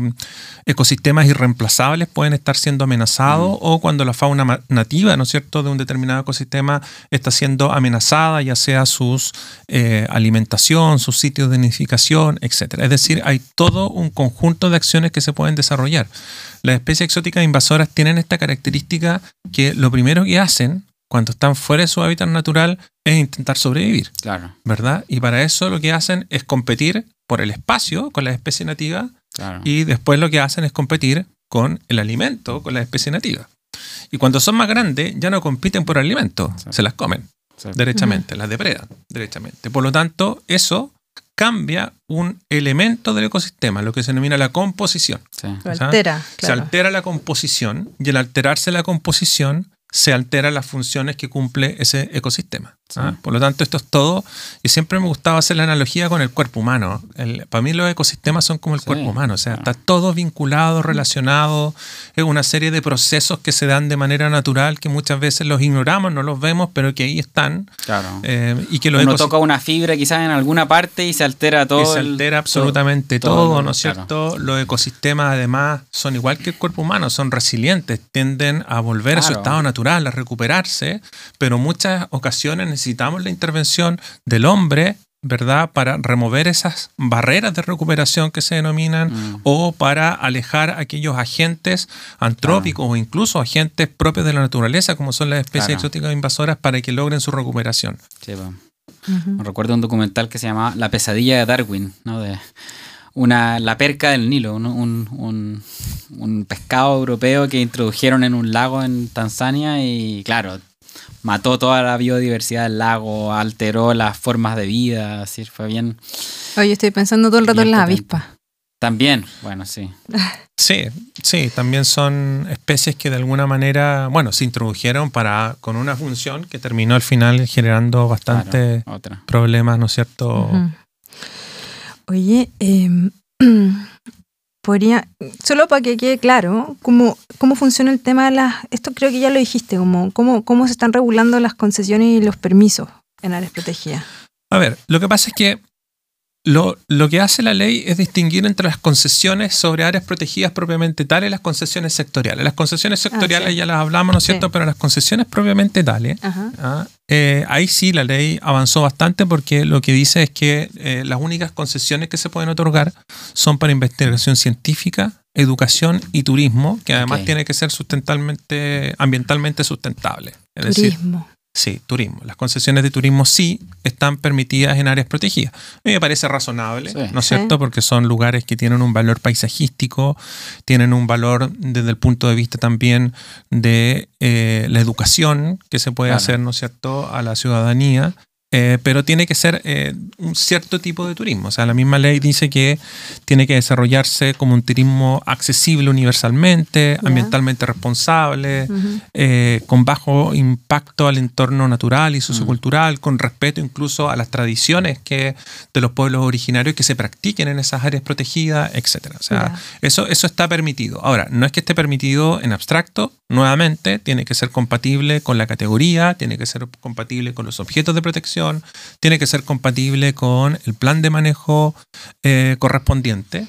ecosistemas irreemplazables pueden estar siendo amenazados mm. o cuando la fauna nativa, ¿no es cierto?, de un determinado ecosistema está siendo amenazada, ya sea su eh, alimentación, sus sitios de nidificación, etc. Es decir, hay todo un conjunto de acciones que se pueden desarrollar. Las especies exóticas invasoras tienen esta característica que lo primero que hacen cuando están fuera de su hábitat natural es intentar sobrevivir. Claro. ¿Verdad? Y para eso lo que hacen es competir por el espacio con la especie nativa y después lo que hacen es competir con el alimento, con la especie nativa. Y cuando son más grandes ya no compiten por alimento, se las comen derechamente, las depredan derechamente. Por lo tanto, eso cambia un elemento del ecosistema, lo que se denomina la composición. Se altera. Se altera la composición y al alterarse la composición se alteran las funciones que cumple ese ecosistema. ¿Ah? Por lo tanto, esto es todo. Y siempre me gustaba hacer la analogía con el cuerpo humano. para mí los ecosistemas son como el cuerpo humano. O sea, está todo vinculado, relacionado. Es una serie de procesos que se dan de manera natural que muchas veces los ignoramos, no los vemos, pero que ahí están. Claro. Eh, y que Uno toca una fibra quizás en alguna parte y se altera todo. Y se altera absolutamente todo, ¿no es cierto? Los ecosistemas además son igual que el cuerpo humano, son resilientes, tienden a volver a su estado natural, a recuperarse, pero muchas ocasiones necesitamos la intervención del hombre, ¿verdad? Para remover esas barreras de recuperación que se denominan mm. o para alejar aquellos agentes antrópicos o incluso agentes propios de la naturaleza, como son las especies exóticas invasoras, para que logren su recuperación. Sí, Recuerdo un documental que se llamaba La pesadilla de Darwin, ¿no? De una, la perca del Nilo, un, un, un pescado europeo que introdujeron en un lago en Tanzania y claro, mató toda la biodiversidad del lago, alteró las formas de vida, así fue bien. Oye, estoy pensando todo el rato en las avispas. También, bueno, sí. (laughs) Sí, sí, también son especies que de alguna manera, bueno, se introdujeron para con una función que terminó al final generando bastantes problemas, ¿no es cierto? Oye, eh, (clears throat) (clears throat) podría, solo para que quede claro, cómo, cómo funciona el tema de las, esto creo que ya lo dijiste, como, cómo, cómo se están regulando las concesiones y los permisos en áreas protegidas. A ver, lo que pasa es que lo, que hace la ley es distinguir entre las concesiones sobre áreas protegidas propiamente tales y las concesiones sectoriales. Las concesiones ah, sectoriales ya las hablamos, ¿no es cierto? Pero las concesiones propiamente tales, ¿ah? eh, ahí sí la ley avanzó bastante porque lo que dice es que eh, las únicas concesiones que se pueden otorgar son para investigación científica, educación y turismo, que además tiene que ser sustentablemente, ambientalmente sustentable. Es turismo. Sí, turismo. Las concesiones de turismo sí están permitidas en áreas protegidas. A mí me parece razonable, ¿no es cierto? Porque son lugares que tienen un valor paisajístico, tienen un valor desde el punto de vista también de eh, la educación que se puede hacer, ¿no es cierto?, a la ciudadanía eh, pero tiene que ser eh, un cierto tipo de turismo. O sea, la misma ley dice que tiene que desarrollarse como un turismo accesible universalmente, ambientalmente responsable, eh, con bajo impacto al entorno natural y sociocultural, con respeto incluso a las tradiciones que, de los pueblos originarios que se practiquen en esas áreas protegidas, etc. O sea, eso, eso está permitido. Ahora, no es que esté permitido en abstracto, nuevamente, tiene que ser compatible con la categoría, tiene que ser compatible con los objetos de protección tiene que ser compatible con el plan de manejo eh, correspondiente,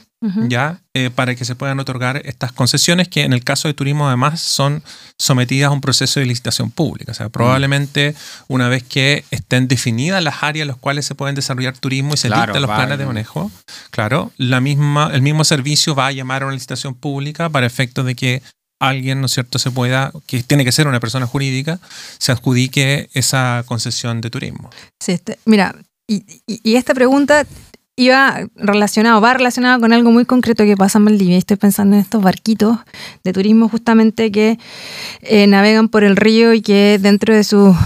¿ya? Eh, para que se puedan otorgar estas concesiones que en el caso de turismo además son sometidas a un proceso de licitación pública. O sea, probablemente una vez que estén definidas las áreas en las cuales se pueden desarrollar turismo y se claro, los planes de manejo, claro, la misma, el mismo servicio va a llamar a una licitación pública para efecto de que alguien, ¿no es cierto?, se pueda, que tiene que ser una persona jurídica, se adjudique esa concesión de turismo. Sí, este, mira, y, esta pregunta iba relacionado, va relacionada con algo muy concreto que pasa en Valdivia. Estoy pensando en estos barquitos de turismo justamente que eh, navegan por el río y que dentro de sus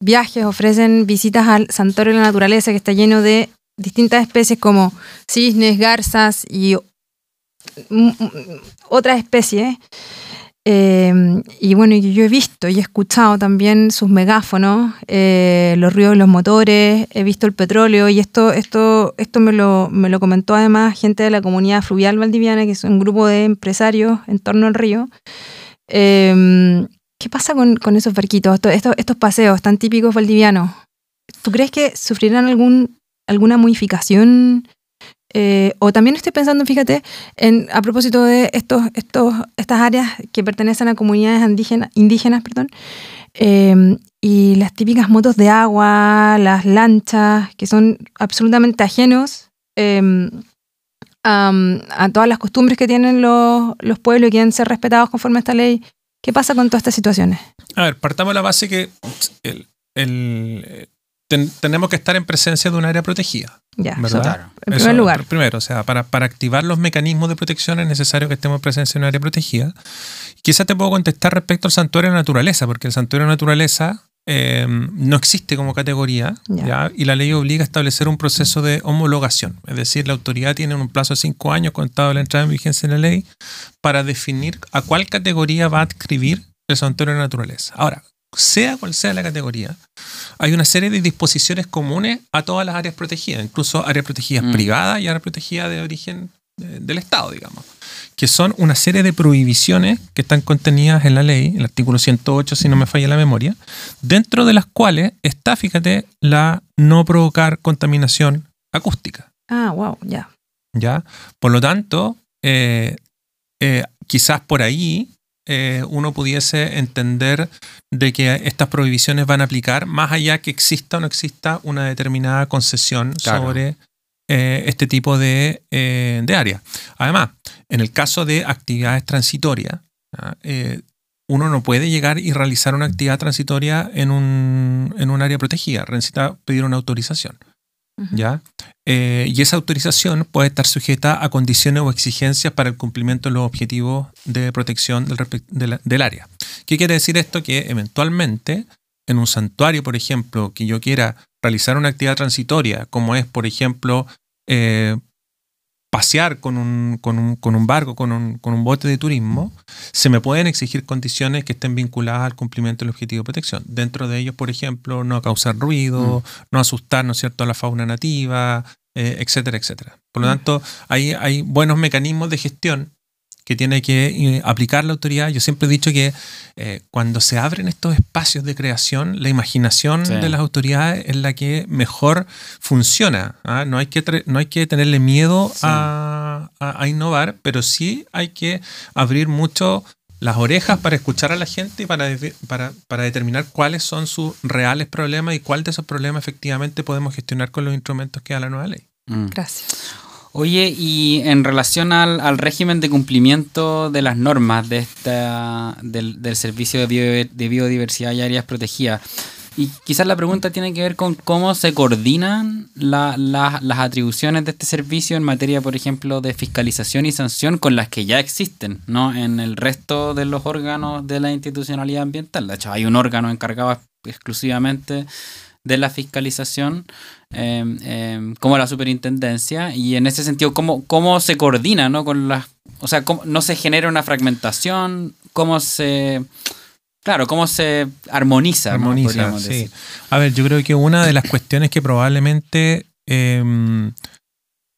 viajes ofrecen visitas al santuario de la naturaleza que está lleno de distintas especies como cisnes, garzas y otras especies. Eh, y bueno, yo he visto y he escuchado también sus megáfonos, eh, los ruidos de los motores, he visto el petróleo y esto, esto, esto me, lo, me lo comentó además gente de la comunidad fluvial valdiviana, que es un grupo de empresarios en torno al río. Eh, ¿Qué pasa con, con esos barquitos, estos, estos, paseos tan típicos valdivianos? ¿Tú crees que sufrirán algún, alguna modificación eh, o también estoy pensando, fíjate, en, a propósito de estos, estos, estas áreas que pertenecen a comunidades indígenas, perdón, eh, y las típicas motos de agua, las lanchas, que son absolutamente ajenos eh, a, todas las costumbres que tienen los, los pueblos y quieren ser respetados conforme a esta ley. ¿Qué pasa con todas estas situaciones? A ver, partamos de la base que el, tenemos que estar en presencia de un área protegida. Ya, ¿verdad? En primer lugar. Primero, o sea, para, para, activar los mecanismos de protección es necesario que estemos en presencia de un área protegida. Quizás te puedo contestar respecto al santuario de naturaleza, porque el santuario de naturaleza eh, no existe como categoría ya. y la ley obliga a establecer un proceso de homologación. Es decir, la autoridad tiene un plazo de cinco años contado la entrada en vigencia de la ley para definir a cuál categoría va a adscribir el santuario de naturaleza. Ahora, sea cual sea la categoría, hay una serie de disposiciones comunes a todas las áreas protegidas, incluso áreas protegidas mm. privadas y áreas protegidas de origen del Estado, digamos, que son una serie de prohibiciones que están contenidas en la ley, el artículo 108, si no me falla la memoria, dentro de las cuales está, fíjate, la no provocar contaminación acústica. Ah, wow, ya. ¿Ya? Por lo tanto, eh, eh, quizás por ahí eh, uno pudiese entender de que estas prohibiciones van a aplicar más allá que exista o no exista una determinada concesión sobre eh, este tipo de, eh, de áreas. Además, en el caso de actividades transitorias, uno no puede llegar y realizar una actividad transitoria en un, en un área protegida, necesita pedir una autorización. ¿Ya? Eh, y esa autorización puede estar sujeta a condiciones o exigencias para el cumplimiento de los objetivos de protección del, del, área. ¿Qué quiere decir esto? Que eventualmente en un santuario, por ejemplo, que yo quiera realizar una actividad transitoria, como es, por ejemplo, eh, pasear con un, con un, con un barco, con un, con un, bote de turismo, se me pueden exigir condiciones que estén vinculadas al cumplimiento del objetivo de protección. Dentro de ellos, por ejemplo, no causar ruido, mm. no asustar, ¿no es cierto?, a la fauna nativa, eh, etcétera, etcétera. Por lo mm. tanto, hay, hay buenos mecanismos de gestión que tiene que eh, aplicar la autoridad. Yo siempre he dicho que eh, cuando se abren estos espacios de creación, la imaginación de las autoridades es la que mejor funciona. ¿ah? No, hay que no hay que tenerle miedo a, innovar, pero sí hay que abrir mucho las orejas para escuchar a la gente y para, para, para, determinar cuáles son sus reales problemas y cuál de esos problemas efectivamente podemos gestionar con los instrumentos que da la nueva ley. Mm. Gracias. Oye, y en relación al, régimen de cumplimiento de las normas de esta, del, servicio de, biodiversidad y áreas protegidas, y quizás la pregunta tiene que ver con cómo se coordinan las atribuciones de este servicio en materia, por ejemplo, de fiscalización y sanción con las que ya existen, ¿no? En el resto de los órganos de la institucionalidad ambiental. De hecho, hay un órgano encargado exclusivamente de la fiscalización em, em, como la superintendencia y en ese sentido cómo, cómo se coordina ¿no? con las o sea cómo, no se genera una fragmentación cómo se claro cómo se armoniza, armoniza sí. a ver yo creo que una de las cuestiones que probablemente em,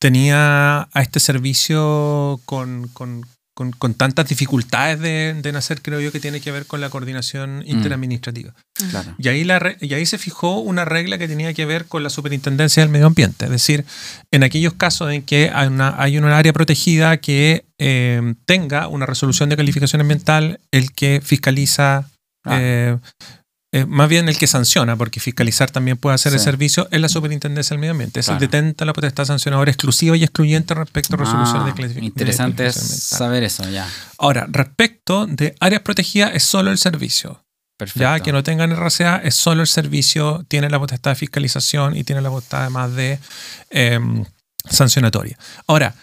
tenía a este servicio con, con, con, tantas dificultades de, nacer, creo yo que tiene que ver con la coordinación mm. interadministrativa. Y, ahí la, y ahí se fijó una regla que tenía que ver con la superintendencia del medio ambiente. Es decir, en aquellos casos en que hay una, hay una área protegida que eh, tenga una resolución de calificación ambiental, el que fiscaliza eh, eh, más bien el que sanciona, porque fiscalizar también puede hacer el servicio, es la Superintendencia del Medio Ambiente. Es el detenta la potestad sancionadora exclusiva y excluyente respecto a resolución de ah, clasificación. Interesante es saber eso, ya. Ahora, respecto de áreas protegidas, es solo el servicio. Perfecto. Ya que no tengan RCA, es solo el servicio, tiene la potestad de fiscalización y tiene la potestad además de em, sancionatoria. Ahora,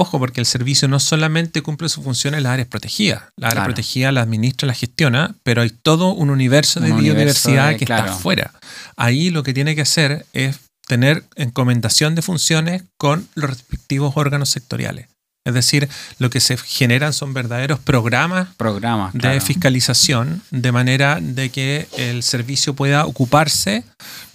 Ojo, porque el servicio no solamente cumple su función en las áreas protegidas. La área protegida la administra, la gestiona, pero hay todo un universo de biodiversidad que está afuera. Ahí lo que tiene que hacer es tener encomendación de funciones con los respectivos órganos sectoriales. Es decir, lo que se generan son verdaderos programas, programas de fiscalización, de manera de que el servicio pueda ocuparse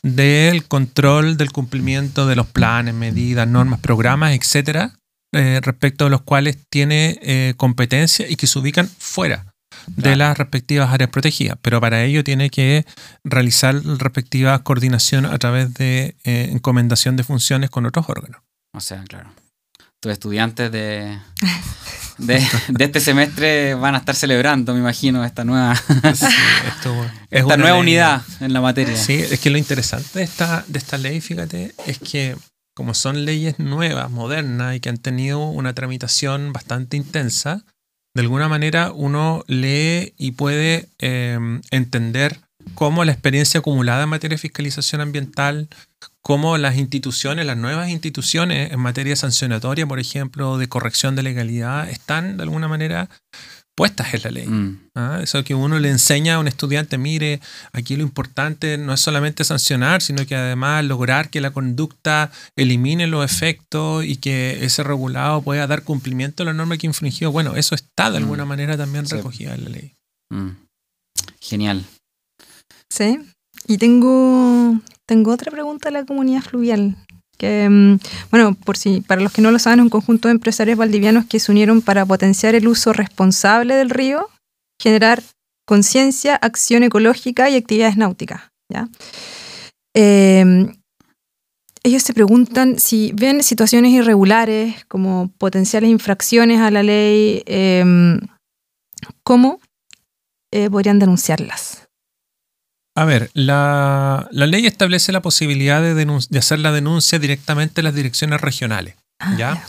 del control del cumplimiento de los planes, medidas, normas, programas, etcétera, eh, respecto a los cuales tiene eh, competencia y que se ubican fuera de las respectivas áreas protegidas, pero para ello tiene que realizar la respectiva coordinación a través de eh, encomendación de funciones con otros órganos. O sea, claro. Tus estudiantes de, de, este semestre van a estar celebrando, me imagino, esta nueva, (laughs) esta nueva unidad en la materia. Sí, es que lo interesante de esta, de esta ley, fíjate, es que como son leyes nuevas, modernas y que han tenido una tramitación bastante intensa, de alguna manera uno lee y puede em, entender cómo la experiencia acumulada en materia de fiscalización ambiental, cómo las instituciones, las nuevas instituciones en materia sancionatoria, por ejemplo, de corrección de legalidad, están de alguna manera puestas en la ley. Mm. ¿ah? Eso que uno le enseña a un estudiante, mire, aquí lo importante no es solamente sancionar, sino que además lograr que la conducta elimine los efectos y que ese regulado pueda dar cumplimiento a la norma que infringió. Bueno, eso está de alguna mm. manera también recogida en la ley. Mm. Genial. Sí. Y tengo, tengo otra pregunta a la comunidad fluvial. Que, mm, bueno, por si para los que no lo saben, un conjunto de empresarios valdivianos que se unieron para potenciar el uso responsable del río, generar conciencia, acción ecológica y actividades náuticas. ¿ya? Em, ellos se preguntan si ven situaciones irregulares como potenciales infracciones a la ley, em, ¿cómo eh, podrían denunciarlas? A ver, la, ley establece la posibilidad de, hacer la denuncia directamente en las direcciones regionales. Ah, ¿ya?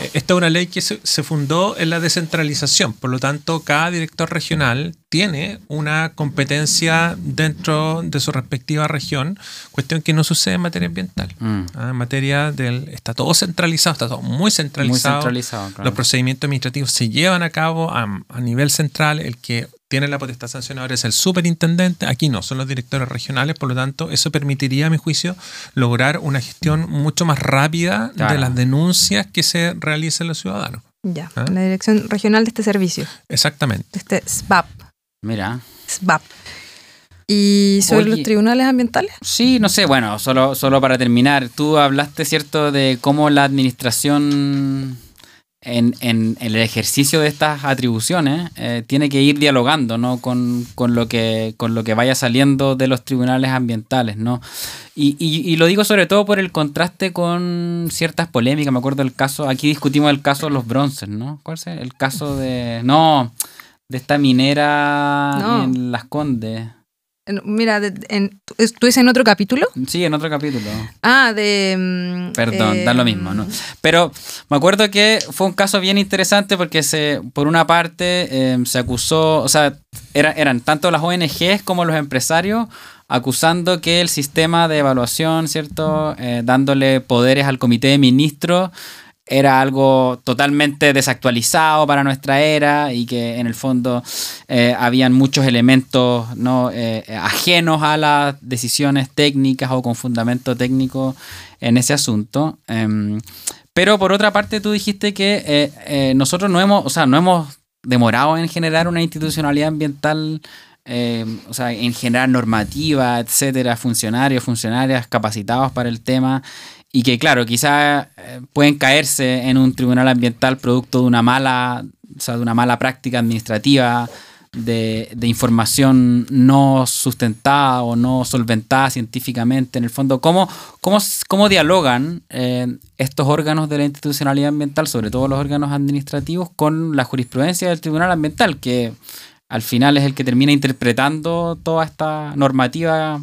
Eh, esta es una ley que se, fundó en la descentralización, por lo tanto, cada director regional tiene una competencia dentro de su respectiva región, cuestión que no sucede en materia ambiental. Mm. ¿ah? En materia del. Está todo centralizado, está todo muy centralizado. Muy centralizado Los procedimientos administrativos se llevan a cabo a, a nivel central, el que tiene la potestad sancionadora es el superintendente, aquí no, son los directores regionales, por lo tanto, eso permitiría, a mi juicio, lograr una gestión mucho más rápida Claro. de las denuncias que se realicen los ciudadanos. Ya, ¿Ah? la dirección regional de este servicio, Exactamente. de este SBAP. Mira. SBAP. ¿Y sobre Oye. los tribunales ambientales? Sí, no sé, bueno, solo, solo para terminar, tú hablaste, ¿cierto?, de cómo la administración en, en- en el ejercicio de estas atribuciones eh, tiene que ir dialogando, ¿no?, con, con lo que, con lo que vaya saliendo de los tribunales ambientales, ¿no? Y, y- y lo digo sobre todo por el contraste con ciertas polémicas, me acuerdo del caso, aquí discutimos el caso de los bronces, ¿no? ¿Cuál es? El caso de... No, de esta minera No. en Las Condes. Mira, de- en, ¿tú tú dices en otro capítulo? Sí, en otro capítulo. Ah, de... mm, Perdón, eh, da lo mismo, ¿no? Pero me acuerdo que fue un caso bien interesante porque se, por una parte eh, se acusó, o sea, era- eran tanto las ONGs como los empresarios acusando que el sistema de evaluación, ¿cierto? Eh, dándole poderes al comité de ministros era algo totalmente desactualizado para nuestra era y que en el fondo eh, habían muchos elementos ¿no? Eh, ajenos a las decisiones técnicas o con fundamento técnico en ese asunto. Em, pero por otra parte tú dijiste que eh, eh, nosotros no hemos, o sea, no hemos demorado en generar una institucionalidad ambiental, eh, o sea, en generar normativa, etcétera, funcionarios, funcionarias capacitados para el tema y que claro, quizás eh, pueden caerse en un tribunal ambiental producto de una mala, o sea, de una mala práctica administrativa, de, de información no sustentada o no solventada científicamente. En el fondo, ¿cómo, cómo, cómo dialogan eh, estos órganos de la institucionalidad ambiental, sobre todo los órganos administrativos, con la jurisprudencia del tribunal ambiental, que al final es el que termina interpretando toda esta normativa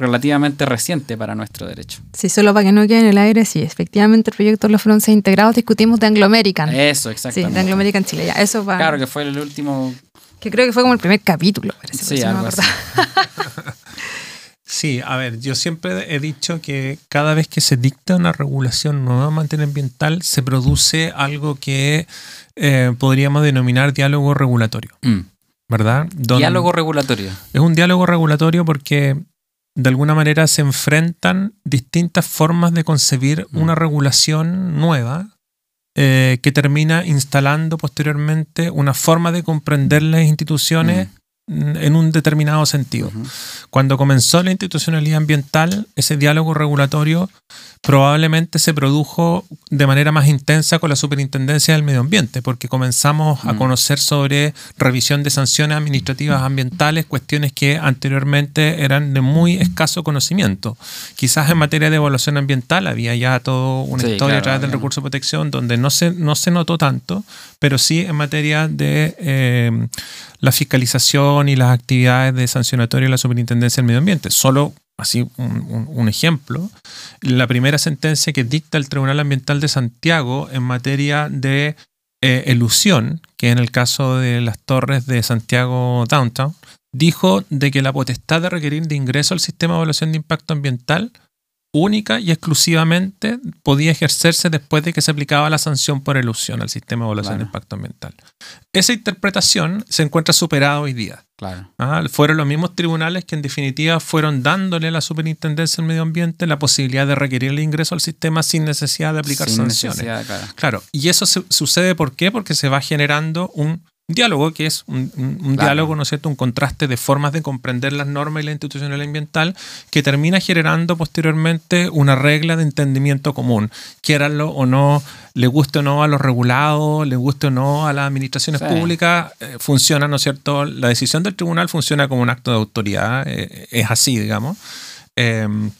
relativamente reciente para nuestro derecho. Sí, solo para que no quede en el aire, sí, efectivamente el proyecto de los bronces integrados discutimos de Anglo American. Eso, sí, exactamente. de Anglo American Chile, ya, eso va. Claro, que fue el último. Que creo que fue como el primer capítulo, parece. Sí, algo así. (laughs) Sí, a ver, yo siempre he dicho que cada vez que se dicta una regulación nueva en materia ambiental, se produce algo que eh, podríamos denominar diálogo regulatorio, Mm. ¿verdad? Diálogo regulatorio. Es un diálogo regulatorio porque de alguna manera se enfrentan distintas formas de concebir Mm. una regulación nueva eh, que termina instalando posteriormente una forma de comprender las instituciones mm, en un determinado sentido. Ujú. Cuando comenzó la institucionalidad ambiental, ese diálogo regulatorio probablemente se produjo de manera más intensa con la Superintendencia del Medio Ambiente, porque comenzamos a Mm. conocer sobre revisión de sanciones administrativas ambientales, cuestiones que anteriormente eran de muy escaso conocimiento. Quizás en materia de evaluación ambiental había ya toda una Sí, historia a través del recurso de protección donde no se, no se notó tanto, pero sí en materia de eh, la fiscalización y las actividades de sancionatorio de la Superintendencia del Medio Ambiente. Solo así un, ejemplo, la primera sentencia que dicta el Tribunal Ambiental de Santiago en materia de eh, elusión, que en el caso de las torres de Santiago Downtown, dijo de que la potestad de requerir de ingreso al sistema de evaluación de impacto ambiental única y exclusivamente podía ejercerse después de que se aplicaba la sanción por elusión al sistema de evaluación de impacto ambiental. Esa interpretación se encuentra superada hoy día. Claro. Ah, fueron los mismos tribunales que en definitiva fueron dándole a la Superintendencia del Medio Ambiente la posibilidad de requerir el ingreso al sistema sin necesidad de aplicar Sin sanciones. claro. Claro, y eso se- sucede ¿por qué? Porque se va generando un diálogo, que es un, un- un Claro. diálogo, ¿no es cierto? Un contraste de formas de comprender las normas y la institucionalidad ambiental que termina generando posteriormente una regla de entendimiento común, quieranlo o no, le guste o no a los regulados, le guste o no a las administraciones Sí. públicas, eh, funciona, ¿no es cierto? La decisión del tribunal funciona como un acto de autoridad, eh, es así, digamos. Em,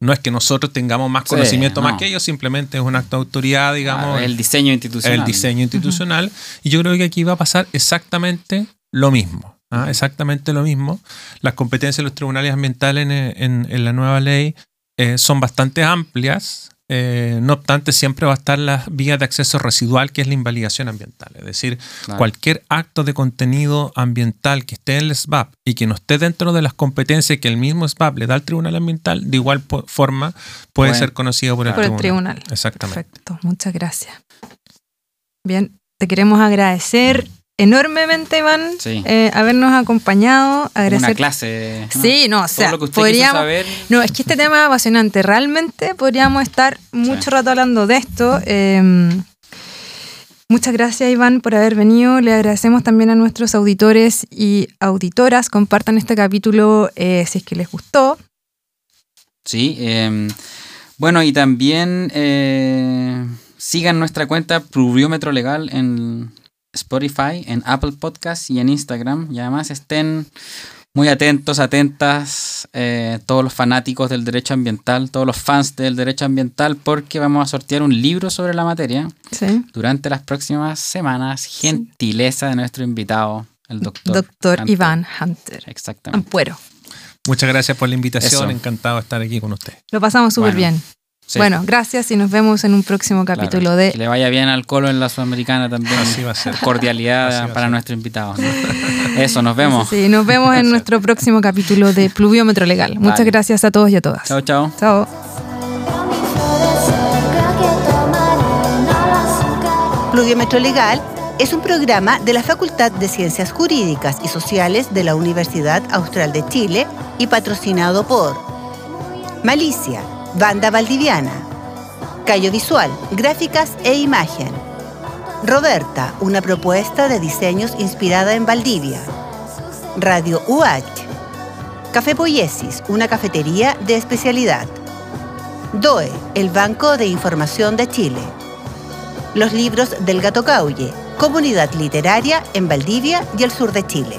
no es que nosotros tengamos más Sí, conocimiento más que ellos, simplemente es un acto de autoridad, digamos, el diseño institucional. el diseño institucional. Y yo creo que aquí va a pasar exactamente lo mismo. ¿ah? Exactamente lo mismo. Las competencias de los tribunales ambientales en, en- en la nueva ley eh, son bastante amplias. Eh, no obstante, siempre va a estar la vía de acceso residual, que es la invalidación ambiental. Es decir, Claro. cualquier acto de contenido ambiental que esté en el SBAP y que no esté dentro de las competencias que el mismo SBAP le da al tribunal ambiental, de igual forma puede Bueno, ser conocido por el, Por el tribunal. tribunal. Exactamente. Perfecto, muchas gracias. Bien, te queremos agradecer enormemente, Iván, Sí. eh, habernos acompañado. Agradecer Una clase. ¿no? Sí, no, o Todo sea, lo que usted podríamos. saber. No, es que este tema es apasionante. Realmente podríamos estar mucho Sí. rato hablando de esto. Eh, muchas gracias, Iván, por haber venido. Le agradecemos también a nuestros auditores y auditoras. Compartan este capítulo eh, si es que les gustó. Sí, eh, bueno, y también eh, sigan nuestra cuenta Pluviómetro Legal en Spotify, en Apple Podcast y en Instagram. Y además estén muy atentos, atentas, eh, todos los fanáticos del derecho ambiental, todos los fans del derecho ambiental, porque vamos a sortear un libro sobre la materia Sí. durante las próximas semanas. Gentileza de nuestro invitado, el doctor. Doctor Hunter. Iván Hunter. Exactamente. Ampuero. Muchas gracias por la invitación. Eso. Encantado de estar aquí con usted. Lo pasamos súper Bueno, bien. Sí, Bueno, gracias y nos vemos en un próximo claro. capítulo Que de le vaya bien al colo en la Sudamericana también. Así va a ser. cordialidad para ser. nuestro invitado. ¿no? Eso, nos vemos. Sí, nos vemos en nuestro próximo capítulo de Pluviómetro Legal. Muchas gracias a todos y a todas. Chao, chao. Chao. Pluviómetro Legal es un programa de la Facultad de Ciencias Jurídicas y Sociales de la Universidad Austral de Chile y patrocinado por Malicia, Banda Valdiviana, Callo Visual, Gráficas e Imagen, Roberta, una propuesta de diseños inspirada en Valdivia, Radio UH, Café Poiesis, una cafetería de especialidad, DOE, el Banco de Información de Chile. Los libros del Gato Caulle, comunidad literaria en Valdivia y el sur de Chile.